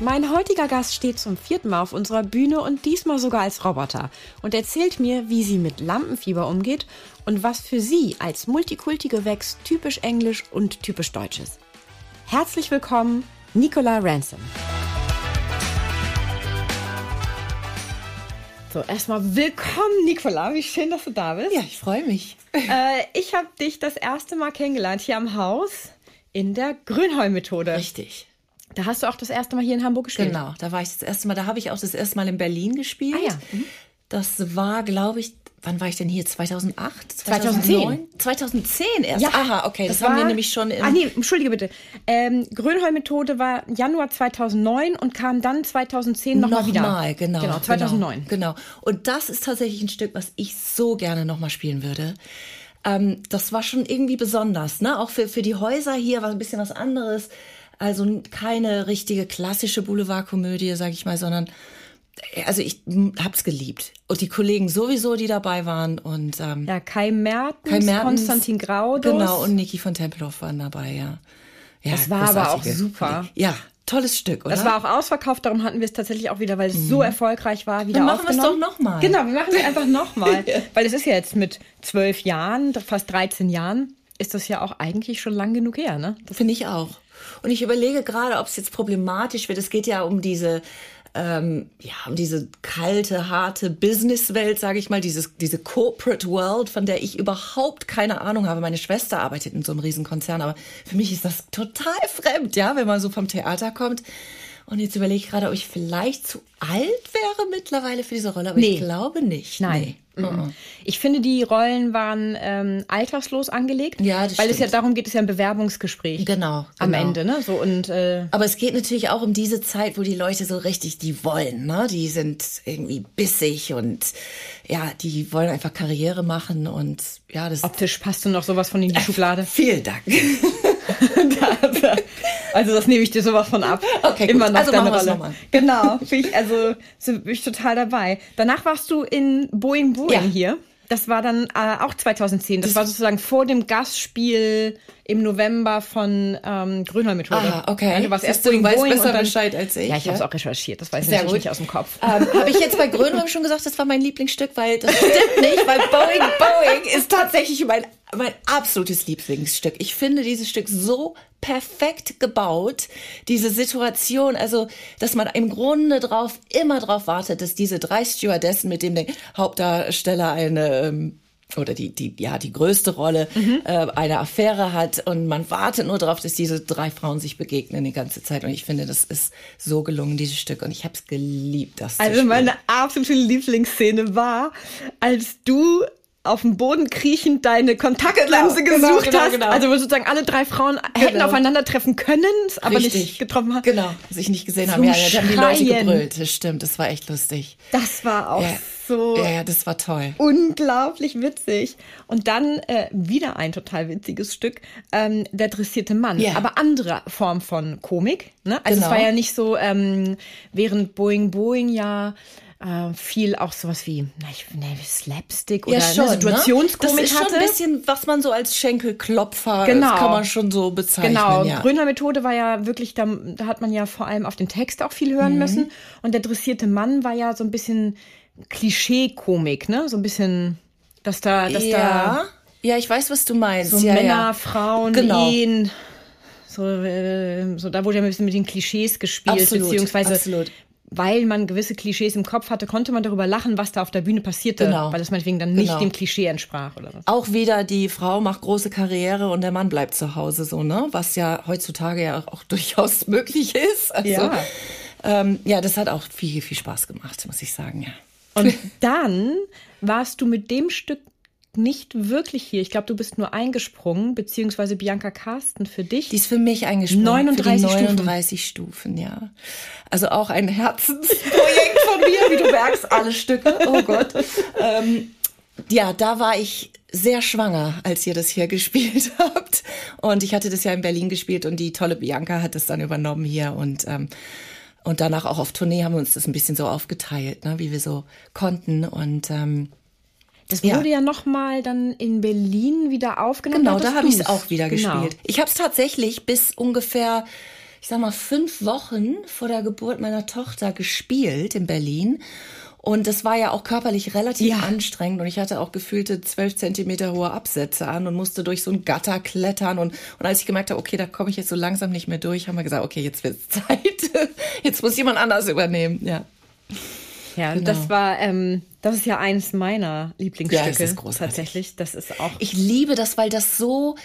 Mein heutiger Gast steht zum vierten Mal auf unserer Bühne und diesmal sogar als Roboter und erzählt mir, wie sie mit Lampenfieber umgeht und was für sie als Multikulti-Gewächs typisch Englisch und typisch Deutsch ist. Herzlich willkommen, Nicola Ransom. So, erstmal willkommen, Nicola. Wie schön, dass du da bist. Ja, ich freue mich. Äh, ich habe dich das erste Mal kennengelernt hier am Haus in der Grünholm-Methode. Richtig. Da hast du auch das erste Mal hier in Hamburg gespielt. Genau, da war ich das erste Mal, da habe ich auch das erste Mal in Berlin gespielt. Ah ja. Mhm. Das war, glaube ich, wann war ich denn hier? 2008? 2010. 2010 erst. Ja, Aha, okay, das, das haben wir nämlich schon im Ah nee, entschuldige bitte. Ähm, Grönholm-Methode war Januar 2009 und kam dann 2010 nochmal wieder. Nochmal, genau. Genau, 2009. Genau, genau. Und das ist tatsächlich ein Stück, was ich so gerne nochmal spielen würde. Ähm, das war schon irgendwie besonders, ne? Auch für, für die Häuser hier war ein bisschen was anderes. Also keine richtige klassische Boulevardkomödie, sag ich mal, sondern also ich hab's geliebt. Und die Kollegen sowieso, die dabei waren und ähm, Ja, Kai Mertens, Kai Mertens, Konstantin Graudus. Genau, und Niki von Tempelhof waren dabei, ja. ja Das war aber auch super. Ja, tolles Stück, oder? das war auch ausverkauft, darum hatten wir es tatsächlich auch wieder, weil es so erfolgreich war, wieder Mhm. Dann machen wir es doch noch mal. Genau, wir machen es einfach nochmal. Weil es ist ja jetzt mit zwölf Jahren, fast 13 Jahren, ist das ja auch eigentlich schon lang genug her, ne? Finde ich auch. Und ich überlege gerade, ob es jetzt problematisch wird. Es geht ja um diese, ähm, ja, um diese kalte, harte Businesswelt, sage ich mal, dieses, diese Corporate World, von der ich überhaupt keine Ahnung habe. Meine Schwester arbeitet in so einem Riesenkonzern, aber für mich ist das total fremd, ja, wenn man so vom Theater kommt. Und jetzt überlege ich gerade, ob ich vielleicht zu alt wäre mittlerweile für diese Rolle, aber Nee. ich glaube nicht. Nein. Nee. Ich finde, die Rollen waren ähm, alterslos angelegt. Ja, das Weil es ja stimmt. darum geht, es ist ja ein Bewerbungsgespräch. Genau, Am genau. Ende, ne? So und äh, Aber es geht natürlich auch um diese Zeit, wo die Leute so richtig, die wollen, ne? Die sind irgendwie bissig und ja, die wollen einfach Karriere machen und ja, das. optisch passt du noch sowas von in die Schublade. Vielen Dank. Also das nehme ich dir sowas von ab. Okay, gut. Immer noch Also deine Rolle. Genau, ich, also so, bin ich total dabei. Danach warst du in Boeing Boeing Ja. hier. Das war dann äh, auch 2010. Das, war sozusagen vor dem Gastspiel im November von ähm, Grönholm Methode. Ah, okay. Du warst erst Boeing weißt Boeing besser dann, Bescheid als ich, Ja, ich ja? habe es auch recherchiert. Das weiß ich Sehr gut. nicht aus dem Kopf. Ähm, Habe ich jetzt bei Grönholm schon gesagt, das war mein Lieblingsstück, weil das stimmt nicht, weil Boeing Boeing ist tatsächlich mein, mein absolutes Lieblingsstück. Ich finde dieses Stück so perfekt gebaut, diese Situation, also dass man im Grunde drauf immer drauf wartet, dass diese drei Stewardessen mit dem der Hauptdarsteller eine ähm, oder die, die, ja, die größte Rolle äh, eine Affäre hat und man wartet nur darauf, dass diese drei Frauen sich begegnen die ganze Zeit. Und ich finde, das ist so gelungen, dieses Stück. Und ich habe es geliebt, das Also meine absolute Lieblingsszene war, als du auf dem Boden kriechend deine Kontaktlinse Genau, gesucht genau, genau, hast. genau. Also wo sozusagen alle drei Frauen hätten Genau. aufeinandertreffen können, aber Richtig. nicht getroffen haben. Genau, sich nicht gesehen haben. Zum Ja, da haben die Leute gebrüllt. Das stimmt, das war echt lustig. Das war auch Ja. so Ja, ja, das war toll. unglaublich witzig. Und dann äh, wieder ein total witziges Stück, ähm, der dressierte Mann. Ja. Aber andere Form von Komik. Ne? Also Genau. es war ja nicht so, ähm, während Boeing Boeing ja äh, viel auch sowas wie na, ich, ne, Slapstick oder ne, Situationskomik Das ist schon ein bisschen, was man so als Schenkelklopfer, Genau. das kann man schon so bezeichnen. Genau, ja. Grüner Methode war ja wirklich, da, da hat man ja vor allem auf den Text auch viel Mhm. hören müssen. Und der dressierte Mann war ja so ein bisschen Klischee-Komik, ne? So ein bisschen, dass da, dass ja. ja, ich weiß, was du meinst. da so ja, Männer, ja. Frauen, Genau. Ehen, so, äh, so da wurde ja ein bisschen mit den Klischees gespielt, Absolut, beziehungsweise absolut. Weil man gewisse Klischees im Kopf hatte, konnte man darüber lachen, was da auf der Bühne passierte, Genau. weil es meinetwegen dann nicht Genau. dem Klischee entsprach oder was. Auch wieder die Frau macht große Karriere und der Mann bleibt zu Hause so, ne? Was ja heutzutage ja auch durchaus möglich ist. Also, Ja. Ähm, ja, das hat auch viel, viel Spaß gemacht, muss ich sagen, ja. Und dann warst du mit dem Stück nicht wirklich hier. Ich glaube, du bist nur eingesprungen, beziehungsweise Bianca Carsten für dich. Die ist für mich eingesprungen. 39 für die 39 Stufen. Stufen, ja. Also auch ein Herzensprojekt von mir, wie du merkst, alle Stücke. Oh Gott. Ähm, ja, da war ich sehr schwanger, als ihr das hier gespielt habt. Und ich hatte das ja in Berlin gespielt und die tolle Bianca hat das dann übernommen hier und ähm, und danach auch auf Tournee haben wir uns das ein bisschen so aufgeteilt, ne, wie wir so konnten und ähm, das wurde ja, ja nochmal dann in Berlin wieder aufgenommen. Genau, da habe ich es auch wieder genau. gespielt. Ich habe es tatsächlich bis ungefähr, ich sag mal, fünf Wochen vor der Geburt meiner Tochter gespielt in Berlin. Und das war ja auch körperlich relativ ja. anstrengend und ich hatte auch gefühlte zwölf Zentimeter hohe Absätze an und musste durch so ein Gatter klettern. Und, und als ich gemerkt habe, okay, da komme ich jetzt so langsam nicht mehr durch, haben wir gesagt, okay, jetzt wird's Zeit. Jetzt muss jemand anders übernehmen. Ja. Ja, genau. das war, ähm, das ist ja eines meiner Lieblingsstücke. Ja, das ist großartig. Tatsächlich, das ist auch. Ich liebe das, weil das so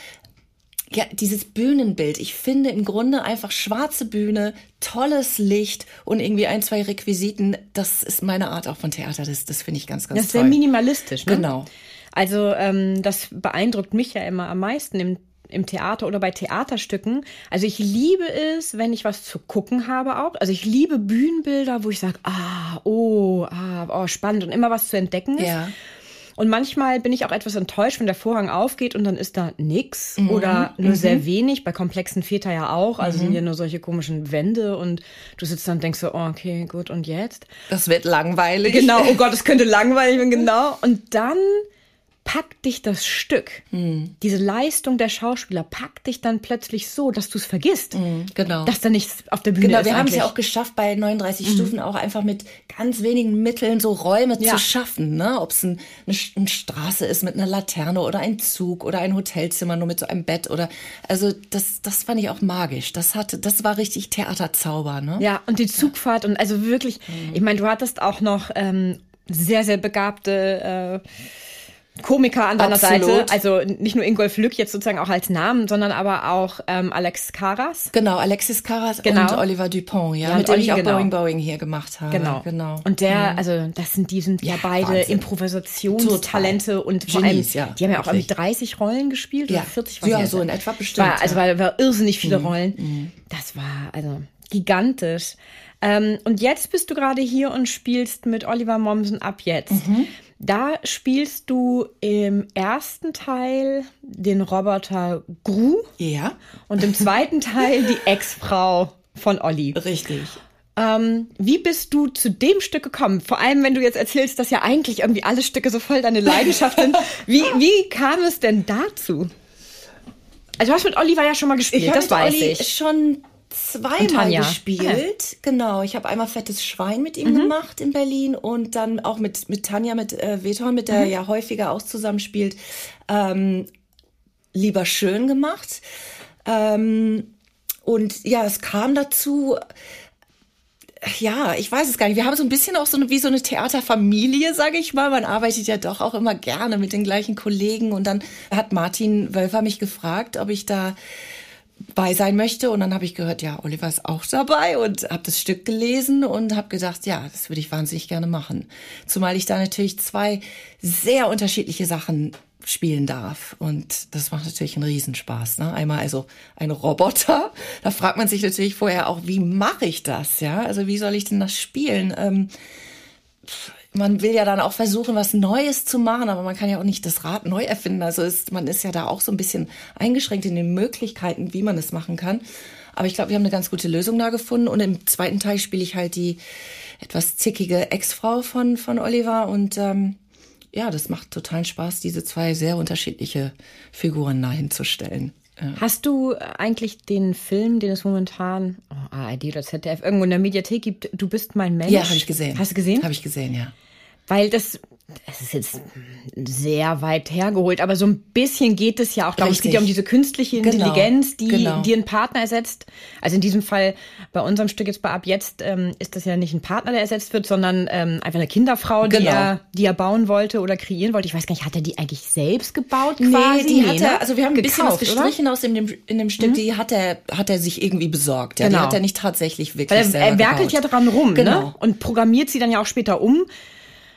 ja, dieses Bühnenbild. Ich finde im Grunde einfach schwarze Bühne, tolles Licht und irgendwie ein, zwei Requisiten. Das ist meine Art auch von Theater. Das, das finde ich ganz, ganz das ist toll. sehr minimalistisch, ne? Genau. Also ähm, das beeindruckt mich ja immer am meisten im im Theater oder bei Theaterstücken. Also ich liebe es, wenn ich was zu gucken habe auch. Also ich liebe Bühnenbilder, wo ich sage, ah, oh, ah, oh, spannend und immer was zu entdecken ist. Ja. Und manchmal bin ich auch etwas enttäuscht, wenn der Vorhang aufgeht und dann ist da nix mhm. oder nur mhm. sehr wenig. Bei komplexen Väter ja auch. Also mhm. sind ja nur solche komischen Wände und du sitzt dann und denkst so, oh, okay, gut, und jetzt? Das wird langweilig. Genau, oh Gott, es könnte langweilig werden, genau. Und dann packt dich das Stück, mhm. diese Leistung der Schauspieler packt dich dann plötzlich so, dass du es vergisst. Mhm, genau. Dass da nichts auf der Bühne genau, ist. Genau, wir haben es ja auch geschafft, bei 39 mhm. Stufen auch einfach mit ganz wenigen Mitteln so Räume ja. zu schaffen. Ne? Ob es ein, eine, eine, Straße ist mit einer Laterne oder ein Zug oder ein Hotelzimmer nur mit so einem Bett oder also das, das fand ich auch magisch. Das hatte, das war richtig Theaterzauber. Ne? Ja, und die Zugfahrt und also wirklich, mhm. ich meine, du hattest auch noch ähm, sehr, sehr begabte äh, Komiker an deiner Absolut. Seite. Also nicht nur Ingolf Lück jetzt sozusagen auch als Namen, sondern aber auch ähm, Alex Karas. Genau, Alexis Karas genau. und Oliver Dupont, ja, ja mit dem Olli, ich auch genau. Boeing Boeing hier gemacht habe. Genau. genau. Und der, mhm. also das sind, die sind ja, ja beide Improvisationstalente und vor Genies, allem, ja, die haben ja auch irgendwie 30 Rollen gespielt ja. oder 40 Ja, so in etwa bestimmt. War, also war, war irrsinnig viele mhm. Rollen. Mhm. Das war also gigantisch. Ähm, und jetzt bist du gerade hier und spielst mit Oliver Mommsen ab jetzt. Mhm. Da spielst du im ersten Teil den Roboter Gru. Ja. Und im zweiten Teil die Ex-Frau von Olli. Richtig. Ähm, wie bist du zu dem Stück gekommen? Vor allem, wenn du jetzt erzählst, dass ja eigentlich irgendwie alle Stücke so voll deine Leidenschaft sind. Wie, wie kam es denn dazu? Also du hast mit Oliver ja schon mal gespielt, ich das weiß Olli ich. schon zweimal gespielt. Ah. Genau, ich habe einmal Fettes Schwein mit ihm mhm. gemacht in Berlin und dann auch mit, mit Tanja, mit äh, Veton, mit der mhm. ja häufiger auch zusammenspielt, ähm, lieber schön gemacht. Ähm, und ja, es kam dazu, ja, ich weiß es gar nicht. Wir haben so ein bisschen auch so eine, wie so eine Theaterfamilie, sage ich mal. Man arbeitet ja doch auch immer gerne mit den gleichen Kollegen. Und dann hat Martin Wölfer mich gefragt, ob ich da bei sein möchte. Und dann habe ich gehört, ja, Oliver ist auch dabei und habe das Stück gelesen und habe gedacht, ja, das würde ich wahnsinnig gerne machen. Zumal ich da natürlich zwei sehr unterschiedliche Sachen spielen darf. Und das macht natürlich einen Riesenspaß. Ne? Einmal also ein Roboter. Da fragt man sich natürlich vorher auch, wie mache ich das? Ja, also wie soll ich denn das spielen? Ähm, man will ja dann auch versuchen, was Neues zu machen, aber man kann ja auch nicht das Rad neu erfinden. Also ist, man ist ja da auch so ein bisschen eingeschränkt in den Möglichkeiten, wie man es machen kann. Aber ich glaube, wir haben eine ganz gute Lösung da gefunden. Und im zweiten Teil spiele ich halt die etwas zickige Ex-Frau von, von Oliver. Und ähm, ja, das macht totalen Spaß, diese zwei sehr unterschiedliche Figuren da hinzustellen. Hast du eigentlich den Film, den es momentan oh, ARD oder ZDF irgendwo in der Mediathek gibt, Du bist mein Mensch? Ja, habe ich gesehen. Hast du gesehen? Habe ich gesehen, ja. Weil das, es ist jetzt sehr weit hergeholt, aber so ein bisschen geht es ja auch darum. Es geht ja um diese künstliche genau. Intelligenz, genau. die, genau. die einen Partner ersetzt. Also in diesem Fall bei unserem Stück jetzt bei Ab jetzt ähm, ist das ja nicht ein Partner, der ersetzt wird, sondern ähm, einfach eine Kinderfrau, die, genau. er, die er bauen wollte oder kreieren wollte. Ich weiß gar nicht, hat er die eigentlich selbst gebaut quasi? Nee, die nee, hat er, ne? also wir haben ein bisschen was gestrichen oder? aus in dem, in dem Stück, mhm. die hat er, hat er sich irgendwie besorgt. Ja, genau. Die hat er nicht tatsächlich wirklich Weil er, er werkelt gebaut. ja dran rum, ne? genau. ne? Und programmiert sie dann ja auch später um.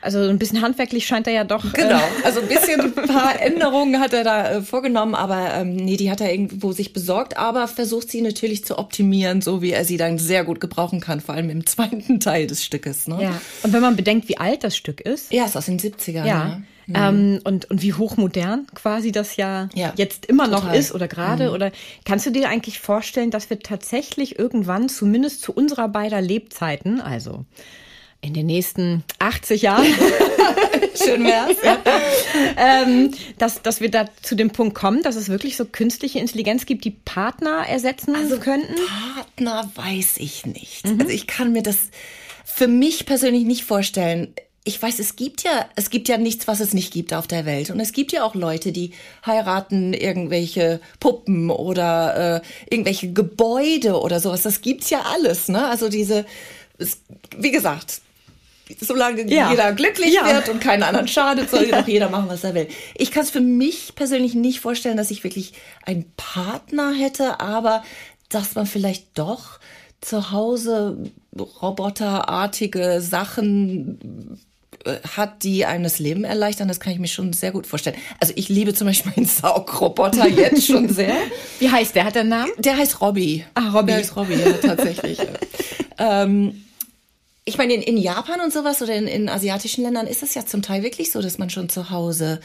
Also ein bisschen handwerklich scheint er ja doch. Genau, also ein bisschen ein paar Änderungen hat er da äh, vorgenommen, aber ähm, nee, die hat er irgendwo sich besorgt, aber versucht sie natürlich zu optimieren, so wie er sie dann sehr gut gebrauchen kann, vor allem im zweiten Teil des Stückes. Ne? Ja. Und wenn man bedenkt, wie alt das Stück ist. Ja, ist aus den 70ern. Ja. Mhm. Ähm, und, und wie hochmodern quasi das ja, ja jetzt immer noch total. ist oder gerade. Mhm. Oder kannst du dir eigentlich vorstellen, dass wir tatsächlich irgendwann, zumindest zu unserer beider Lebzeiten, also in den nächsten 80 Jahren. Schön wär's. Ja. ähm, dass, dass wir da zu dem Punkt kommen, dass es wirklich so künstliche Intelligenz gibt, die Partner ersetzen also könnten? Partner weiß ich nicht. Mhm. Also ich kann mir das für mich persönlich nicht vorstellen. Ich weiß, es gibt ja, es gibt ja nichts, was es nicht gibt auf der Welt. Und es gibt ja auch Leute, die heiraten irgendwelche Puppen oder äh, irgendwelche Gebäude oder sowas. Das gibt's ja alles, ne? Also diese, es, wie gesagt, solange ja. jeder glücklich ja. wird und keinen anderen schadet, soll ja. doch jeder machen, was er will. Ich kann es für mich persönlich nicht vorstellen, dass ich wirklich einen Partner hätte, aber dass man vielleicht doch zu Hause roboterartige Sachen äh, hat, die einem das Leben erleichtern, das kann ich mir schon sehr gut vorstellen. Also ich liebe zum Beispiel meinen Saugroboter jetzt schon sehr. Wie heißt der? Hat der einen Namen? Der heißt Robby. Ah, Robby. Der heißt Robby, ja, tatsächlich. ähm, ich meine, in, in Japan und sowas oder in, in asiatischen Ländern ist es ja zum Teil wirklich so, dass man schon zu Hause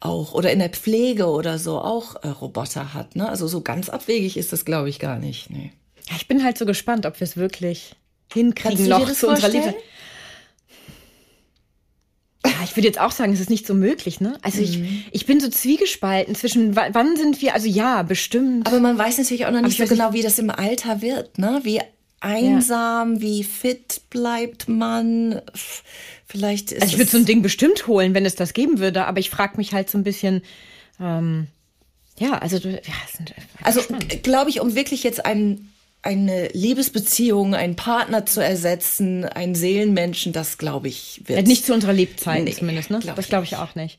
auch oder in der Pflege oder so auch äh, Roboter hat. Ne? Also so ganz abwegig ist das, glaube ich, gar nicht. Nee. Ja, ich bin halt so gespannt, ob wir es wirklich hinkriegen noch zu unserer Liebe. Ja, ich würde jetzt auch sagen, es ist nicht so möglich, ne? Also mhm. ich, ich bin so zwiegespalten zwischen, wann sind wir, also ja, bestimmt. Aber man weiß natürlich auch noch nicht so genau, wie das im Alter wird, ne? Wie einsam, ja. wie fit bleibt man. Vielleicht ist Also ich würde so ein Ding bestimmt holen, wenn es das geben würde, aber ich frage mich halt so ein bisschen, ähm, ja, also ja, also glaube ich, um wirklich jetzt einen eine Liebesbeziehung, einen Partner zu ersetzen, einen Seelenmenschen, das glaube ich wird. Nicht zu unserer Lebzeit nee, zumindest, ne? Glaub das glaube ich auch nicht.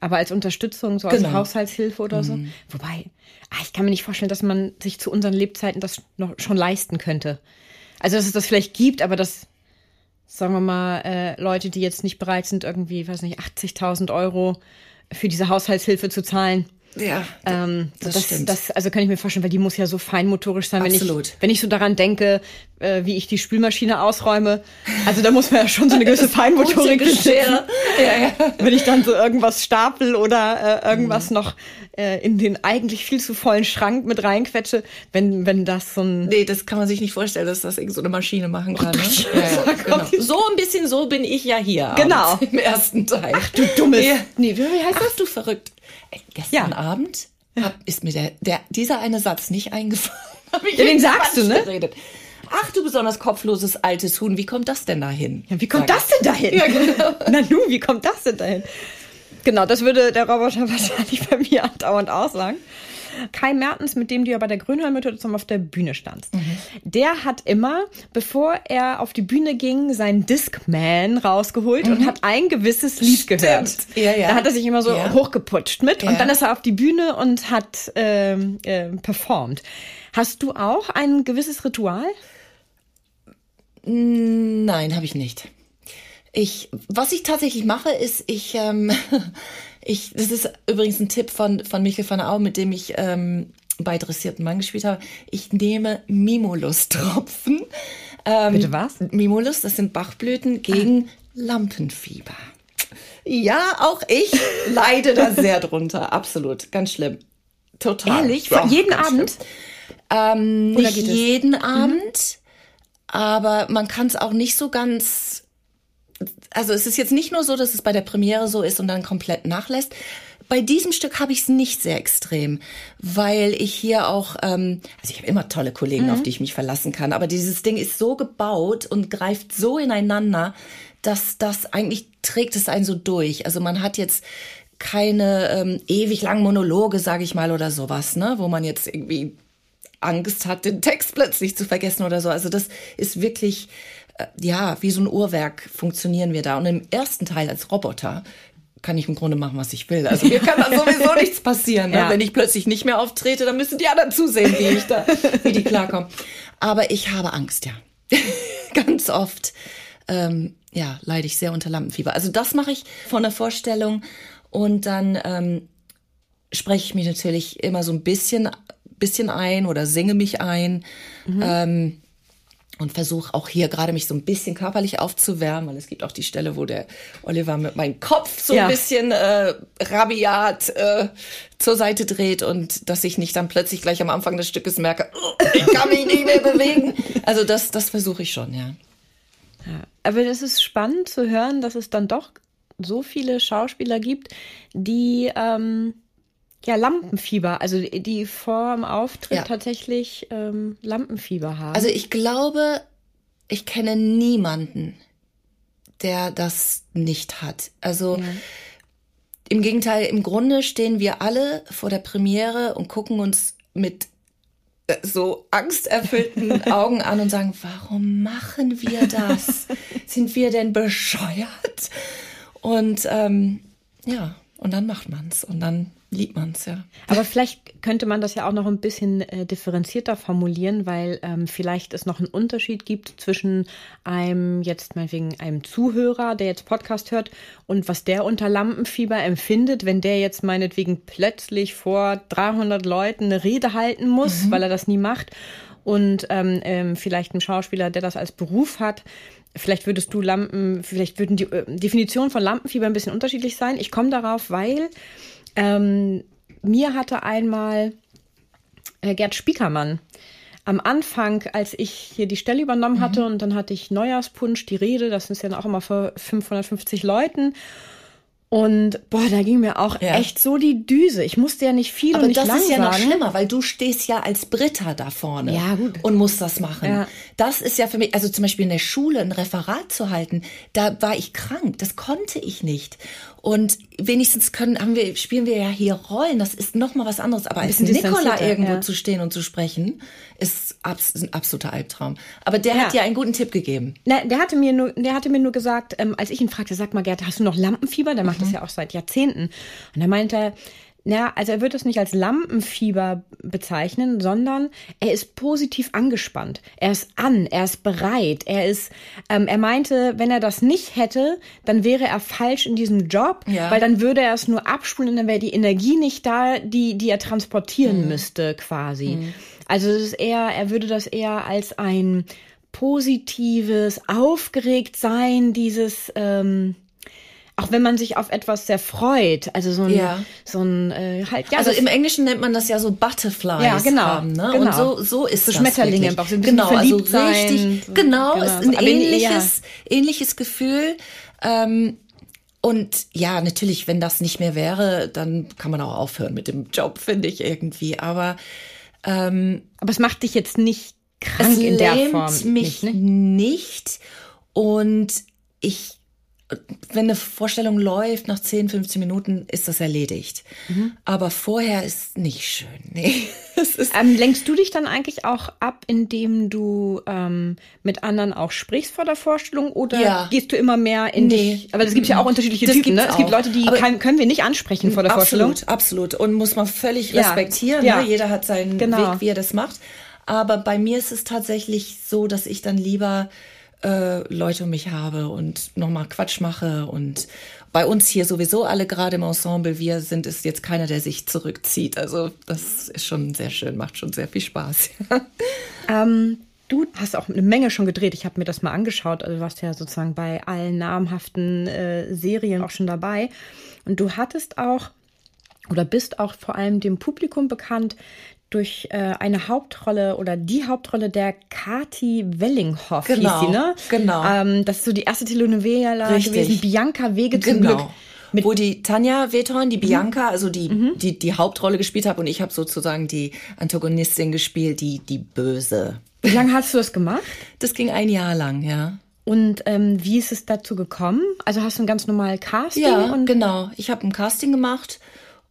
Aber als Unterstützung, so als genau. Haushaltshilfe oder so. Mhm. Wobei, ah, ich kann mir nicht vorstellen, dass man sich zu unseren Lebzeiten das noch schon leisten könnte. Also, dass es das vielleicht gibt, aber dass, sagen wir mal, äh, Leute, die jetzt nicht bereit sind, irgendwie, weiß nicht, 80.000 Euro für diese Haushaltshilfe zu zahlen, ja, ähm, das, das stimmt. Das, also kann ich mir vorstellen, weil die muss ja so feinmotorisch sein. Absolut. Wenn ich, wenn ich so daran denke, äh, wie ich die Spülmaschine ausräume, also da muss man ja schon so eine gewisse Feinmotorik ja, ja. Wenn ich dann so irgendwas stapel oder äh, irgendwas mhm. noch äh, in den eigentlich viel zu vollen Schrank mit reinquetsche, wenn, wenn das so ein... Nee, das kann man sich nicht vorstellen, dass das irgend so eine Maschine machen kann. Ne? ja, genau. So ein bisschen so bin ich ja hier. Genau. Im ersten Teil. Ach du dummes... Nee, wie heißt Ach, das? du verrückt. Ey, gestern ja. Abend hab, ist mir der, der, dieser eine Satz nicht eingefallen. ja, den sagst du, ne? Geredet. Ach, du besonders kopfloses altes Huhn, wie kommt das denn dahin? Ja, wie kommt Sag das denn dahin? Ja, genau. Na nu, wie kommt das denn dahin? Genau, das würde der Roboter wahrscheinlich bei mir andauernd auch sagen. Kai Mertens, mit dem du ja bei der Grünheim-Methode zusammen auf der Bühne standst, mhm. der hat immer, bevor er auf die Bühne ging, seinen Discman rausgeholt mhm. und hat ein gewisses Lied Stimmt. gehört. Ja, ja. Da hat er sich immer so ja. hochgeputscht mit und dann ist er auf die Bühne und hat ähm, äh, performt. Hast du auch ein gewisses Ritual? Nein, habe ich nicht. Ich, was ich tatsächlich mache, ist, ich, ähm, ich, das ist übrigens ein Tipp von, von Michael van Au, mit dem ich ähm, bei Dressierten Mann gespielt habe. Ich nehme Mimulus-Tropfen. Ähm, Bitte was? Mimulus, das sind Bachblüten gegen ah. Lampenfieber. Ja, auch ich leide da sehr drunter. Absolut. Ganz schlimm. Total. Ehrlich? Von jeden Abend? Ähm, nicht jeden es? Abend, mhm. Aber man kann es auch nicht so ganz also es ist jetzt nicht nur so, dass es bei der Premiere so ist und dann komplett nachlässt. Bei diesem Stück habe ich es nicht sehr extrem, weil ich hier auch, ähm, also ich habe immer tolle Kollegen, mhm. auf die ich mich verlassen kann, aber dieses Ding ist so gebaut und greift so ineinander, dass das eigentlich trägt es einen so durch. Also man hat jetzt keine ähm, ewig langen Monologe, sage ich mal, oder sowas, ne, wo man jetzt irgendwie Angst hat, den Text plötzlich zu vergessen oder so. Also das ist wirklich äh, ja, wie so ein Uhrwerk funktionieren wir da. Und im ersten Teil als Roboter kann ich im Grunde machen, was ich will. Also mir kann da sowieso nichts passieren. Ne? Ja. Wenn ich plötzlich nicht mehr auftrete, dann müssen die anderen zusehen, wie ich da, wie die klarkommen. Aber ich habe Angst, ja. Ganz oft. ähm, ja, leide ich sehr unter Lampenfieber. Also das mache ich von der Vorstellung und dann ähm, spreche ich mich natürlich immer so ein bisschen, bisschen ein oder singe mich ein. Mhm. Ähm, und versuche auch hier gerade mich so ein bisschen körperlich aufzuwärmen, weil es gibt auch die Stelle, wo der Oliver mit meinem Kopf so ja. ein bisschen äh, rabiat äh, zur Seite dreht und dass ich nicht dann plötzlich gleich am Anfang des Stückes merke, oh, ich kann mich nicht mehr bewegen. Also das, das versuche ich schon, ja. ja. Aber es ist spannend zu hören, dass es dann doch so viele Schauspieler gibt, die ähm, ja, Lampenfieber, also die vor dem Auftritt ja. tatsächlich ähm, Lampenfieber haben. Also ich glaube, ich kenne niemanden, der das nicht hat. Also ja. im Gegenteil, im Grunde stehen wir alle vor der Premiere und gucken uns mit äh, so angsterfüllten Augen an und sagen, warum machen wir das? Sind wir denn bescheuert? Und ähm, ja, und dann macht man's und dann liebt man es, ja. Aber vielleicht könnte man das ja auch noch ein bisschen äh, differenzierter formulieren, weil ähm, vielleicht es noch einen Unterschied gibt zwischen einem jetzt meinetwegen einem Zuhörer, der jetzt Podcast hört und was der unter Lampenfieber empfindet, wenn der jetzt meinetwegen plötzlich vor 300 Leuten eine Rede halten muss, mhm. weil er das nie macht und ähm, ähm, vielleicht ein Schauspieler, der das als Beruf hat. Vielleicht würdest du Lampen, vielleicht würden die äh, Definitionen von Lampenfieber ein bisschen unterschiedlich sein. Ich komme darauf, weil ähm, mir hatte einmal äh, Gerd Spiekermann am Anfang, als ich hier die Stelle übernommen hatte mhm. und dann hatte ich Neujahrspunsch, die Rede, das ist ja auch immer vor 550 Leuten. Und boah, da ging mir auch ja. echt so die Düse. Ich musste ja nicht viel Aber und nicht das ist ja noch schlimmer, weil du stehst ja als Britta da vorne ja, gut. und musst das machen. Ja. Das ist ja für mich, also zum Beispiel in der Schule ein Referat zu halten, da war ich krank, das konnte ich nicht. Und wenigstens können, haben wir, spielen wir ja hier Rollen. Das ist noch mal was anderes. Aber als Nikola irgendwo ja. zu stehen und zu sprechen, ist ein absoluter Albtraum. Aber der ja. hat ja einen guten Tipp gegeben. Na, der hatte mir nur, der hatte mir nur gesagt, ähm, als ich ihn fragte, sag mal, Gerd, hast du noch Lampenfieber? Der macht mhm. das ja auch seit Jahrzehnten. Und er meinte, ja, also er wird es nicht als Lampenfieber bezeichnen, sondern er ist positiv angespannt. Er ist an, er ist bereit, er ist, ähm, er meinte, wenn er das nicht hätte, dann wäre er falsch in diesem Job, ja. weil dann würde er es nur abspulen und dann wäre die Energie nicht da, die, die er transportieren mhm. müsste, quasi. Mhm. Also es ist eher, er würde das eher als ein positives, aufgeregt sein, dieses, ähm, auch wenn man sich auf etwas sehr freut, also so ein, ja. so ein äh, halt, ja, also im Englischen nennt man das ja so Butterflies. Ja, genau, haben, ne? genau. Und so so ist so das Schmetterlinge im Bauch, so genau, also richtig, sein, so, genau, genau, ist ein so, ähnliches, ja. ähnliches Gefühl. Ähm, und ja, natürlich, wenn das nicht mehr wäre, dann kann man auch aufhören mit dem Job, finde ich irgendwie. Aber ähm, aber es macht dich jetzt nicht krank in der Form. mich nicht, ne? nicht. Und ich wenn eine Vorstellung läuft, nach 10, 15 Minuten ist das erledigt. Mhm. Aber vorher ist nicht schön. Nee. ähm, lenkst du dich dann eigentlich auch ab, indem du ähm, mit anderen auch sprichst vor der Vorstellung oder ja. gehst du immer mehr in nee. dich? Aber es gibt ja auch unterschiedliche das Typen. Ne? Es gibt Leute, die kann, können wir nicht ansprechen vor der absolut, Vorstellung. Absolut, absolut. Und muss man völlig ja. respektieren. Ja. Ne? Jeder hat seinen genau. Weg, wie er das macht. Aber bei mir ist es tatsächlich so, dass ich dann lieber äh, Leute um mich habe und nochmal Quatsch mache und bei uns hier sowieso alle gerade im Ensemble, wir sind es jetzt keiner, der sich zurückzieht. Also das ist schon sehr schön, macht schon sehr viel Spaß. ähm, du hast auch eine Menge schon gedreht. Ich habe mir das mal angeschaut. Also du warst ja sozusagen bei allen namhaften äh, Serien auch schon dabei. Und du hattest auch oder bist auch vor allem dem Publikum bekannt durch äh, eine Hauptrolle oder die Hauptrolle der Kati Wellinghoff genau, hieß sie, ne? Genau. Ähm, das ist so die erste Telenovela gewesen, Bianca Wege zum genau. Glück. Mit Wo die Tanja Wethorn, die mhm. Bianca, also die, mhm. die die Hauptrolle gespielt hat und ich habe sozusagen die Antagonistin gespielt, die die Böse. Wie lange hast du das gemacht? Das ging ein Jahr lang, ja. Und ähm, wie ist es dazu gekommen? Also hast du ein ganz normal Casting? Ja, genau. Ich habe ein Casting gemacht,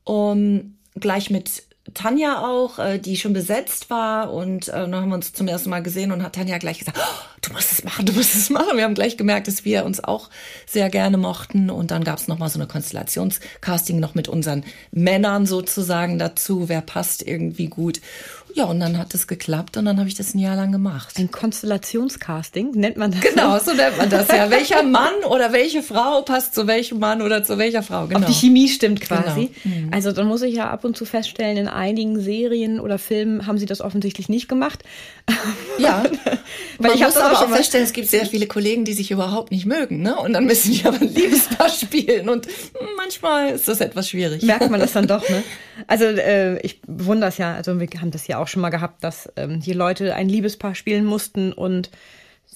um gleich mit Tanja auch, äh, die schon besetzt war und äh, dann haben wir uns zum ersten Mal gesehen und hat Tanja gleich gesagt, oh, du musst es machen, du musst es machen. Wir haben gleich gemerkt, dass wir uns auch sehr gerne mochten und dann gab es nochmal so eine Konstellationscasting noch mit unseren Männern sozusagen dazu, wer passt irgendwie gut. Ja, und dann hat es geklappt und dann habe ich das ein Jahr lang gemacht. Ein Konstellationscasting nennt man das. Genau, so nennt man das ja. Welcher Mann oder welche Frau passt zu welchem Mann oder zu welcher Frau, genau. Ob die Chemie stimmt quasi. Genau. Mhm. Also dann muss ich ja ab und zu feststellen, in einigen Serien oder Filmen haben sie das offensichtlich nicht gemacht. Ja, weil ich muss aber auch feststellen, es gibt sehr viele Kollegen, die sich überhaupt nicht mögen, ne? Und dann müssen die aber ein Liebespaar spielen und manchmal ist das etwas schwierig. Merkt man das dann doch, ne? Also äh, ich wundere es ja, also wir haben das ja auch schon mal gehabt, dass ähm, hier Leute ein Liebespaar spielen mussten und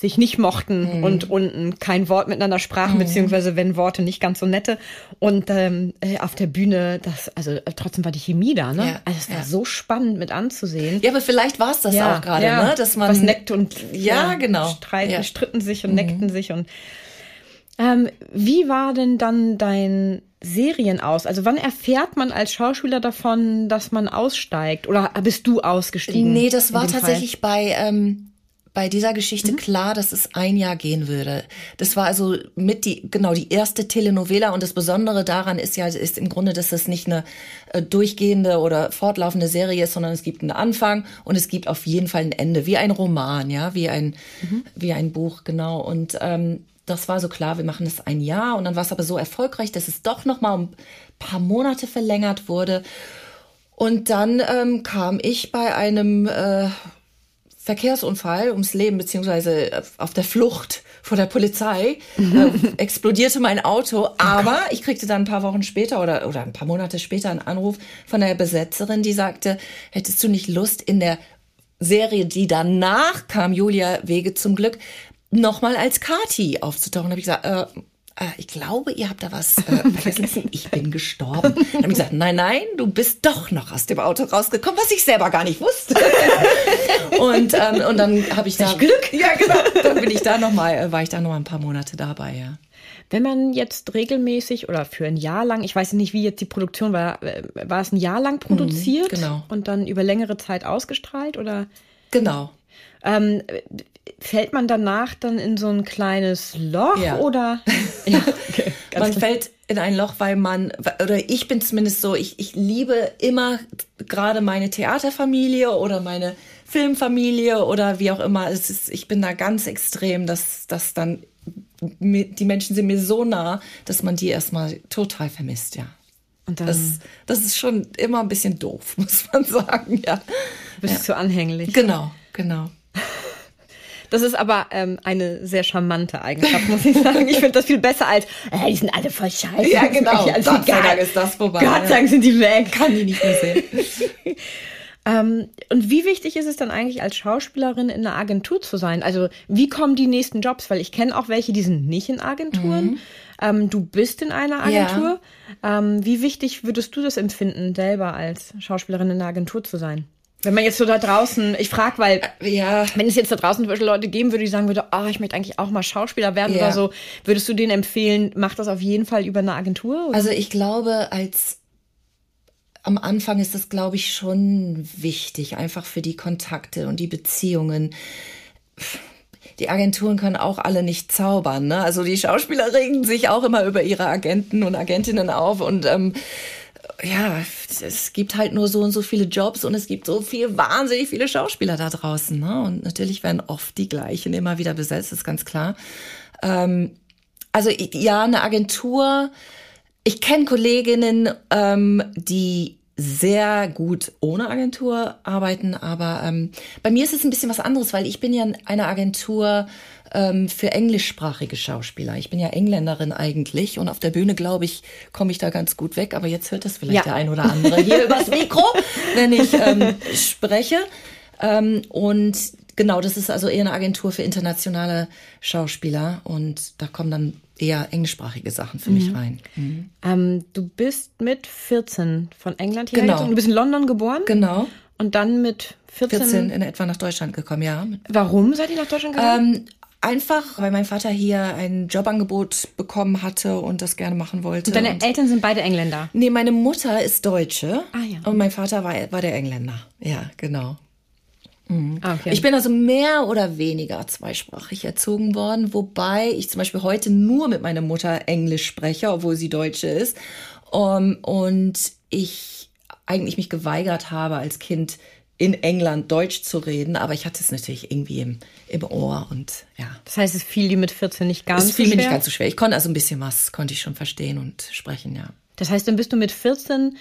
sich nicht mochten mhm. und unten kein Wort miteinander sprachen, mhm. beziehungsweise wenn Worte nicht ganz so nette. Und ähm, äh, auf der Bühne, das, also äh, trotzdem war die Chemie da, ne? Ja, also es war ja. so spannend mit anzusehen. Ja, aber vielleicht war es das ja, auch gerade, ne? Dass man. Was neckt und ja, genau. Streiten, stritten sich und mhm. neckten sich und ähm, wie war denn dann dein Serien aus? Also wann erfährt man als Schauspieler davon, dass man aussteigt? Oder bist du ausgestiegen? Nee, das war tatsächlich Fall? bei, ähm, bei dieser Geschichte mhm. klar, dass es ein Jahr gehen würde. Das war also mit die, genau, die erste Telenovela und das Besondere daran ist ja, ist im Grunde, dass es nicht eine äh, durchgehende oder fortlaufende Serie ist, sondern es gibt einen Anfang und es gibt auf jeden Fall ein Ende, wie ein Roman, ja, wie ein, mhm. wie ein Buch, genau. Und ähm, das war so klar, wir machen das ein Jahr und dann war es aber so erfolgreich, dass es doch noch mal um ein paar Monate verlängert wurde. Und dann ähm, kam ich bei einem äh, Verkehrsunfall ums Leben, beziehungsweise auf der Flucht vor der Polizei, äh, explodierte mein Auto. Aber ich kriegte dann ein paar Wochen später oder, oder ein paar Monate später einen Anruf von der Besetzerin, die sagte, hättest du nicht Lust in der Serie, die danach kam, Julia Wege zum Glück, nochmal als Kati aufzutauchen. Da habe ich gesagt, äh, äh, ich glaube, ihr habt da was äh, vergessen. Ich bin gestorben. Dann habe ich gesagt, nein, nein, du bist doch noch aus dem Auto rausgekommen, was ich selber gar nicht wusste. und, ähm, und dann habe ich da Glück. Ja, genau. Dann bin ich da noch mal, äh, war ich da noch mal ein paar Monate dabei, ja. Wenn man jetzt regelmäßig oder für ein Jahr lang, ich weiß nicht, wie jetzt die Produktion war, äh, war es ein Jahr lang produziert mhm, genau. und dann über längere Zeit ausgestrahlt oder? Genau. Ähm, fällt man danach dann in so ein kleines Loch ja. oder? ja, okay, man fällt in ein Loch, weil man, oder ich bin zumindest so, ich, ich liebe immer gerade meine Theaterfamilie oder meine Filmfamilie oder wie auch immer. Es ist, ich bin da ganz extrem, dass, dass dann die Menschen sind mir so nah, dass man die erstmal total vermisst, ja. Und dann, das, das ist schon immer ein bisschen doof, muss man sagen, ja. Bist ja. zu anhänglich. Genau, genau. Das ist aber ähm, eine sehr charmante Eigenschaft, muss ich sagen. Ich finde das viel besser als, äh, die sind alle voll scheiße. Ja, genau. Gott sei Dank ist das vorbei. Gott sei Dank sind die weg. Kann die nicht mehr sehen. ähm, und wie wichtig ist es dann eigentlich als Schauspielerin in einer Agentur zu sein? Also wie kommen die nächsten Jobs? Weil ich kenne auch welche, die sind nicht in Agenturen. Mhm. Ähm, du bist in einer Agentur. Ja. Ähm, wie wichtig würdest du das empfinden, selber als Schauspielerin in einer Agentur zu sein? Wenn man jetzt so da draußen, ich frage, weil äh, ja. wenn es jetzt da draußen Leute geben würde, die sagen würde, oh, ich möchte eigentlich auch mal Schauspieler werden ja. oder so, würdest du denen empfehlen, mach das auf jeden Fall über eine Agentur? Oder? Also ich glaube, als am Anfang ist das, glaube ich, schon wichtig, einfach für die Kontakte und die Beziehungen. Die Agenturen können auch alle nicht zaubern. Ne? Also die Schauspieler regen sich auch immer über ihre Agenten und Agentinnen auf und ähm, ja, es gibt halt nur so und so viele Jobs und es gibt so viel, wahnsinnig viele Schauspieler da draußen. Ne? Und natürlich werden oft die gleichen immer wieder besetzt, ist ganz klar. Ähm, also ja, eine Agentur. Ich kenne Kolleginnen, ähm, die sehr gut ohne Agentur arbeiten, aber ähm, bei mir ist es ein bisschen was anderes, weil ich bin ja eine Agentur ähm, für englischsprachige Schauspieler. Ich bin ja Engländerin eigentlich und auf der Bühne, glaube ich, komme ich da ganz gut weg, aber jetzt hört das vielleicht ja. der ein oder andere hier übers Mikro, wenn ich ähm, spreche. Ähm, und genau, das ist also eher eine Agentur für internationale Schauspieler und da kommen dann eher englischsprachige Sachen für mhm. mich rein. Mhm. Ähm, du bist mit 14 von England hierher genau. Du bist in London geboren? Genau. Und dann mit 14? 14 in etwa nach Deutschland gekommen, ja. Warum seid ihr nach Deutschland gekommen? Ähm, einfach, weil mein Vater hier ein Jobangebot bekommen hatte und das gerne machen wollte. Und deine und Eltern sind beide Engländer? Nee, meine Mutter ist Deutsche ah, ja. und mein Vater war, war der Engländer. Ja, genau. Mhm. Ah, okay. Ich bin also mehr oder weniger zweisprachig erzogen worden, wobei ich zum Beispiel heute nur mit meiner Mutter Englisch spreche, obwohl sie Deutsche ist. Um, und ich eigentlich mich geweigert habe, als Kind in England Deutsch zu reden, aber ich hatte es natürlich irgendwie im, im Ohr und ja. Das heißt, es fiel dir mit 14 nicht ganz es fiel so mir nicht ganz so schwer. Ich konnte also ein bisschen was, konnte ich schon verstehen und sprechen, ja. Das heißt, dann bist du mit 14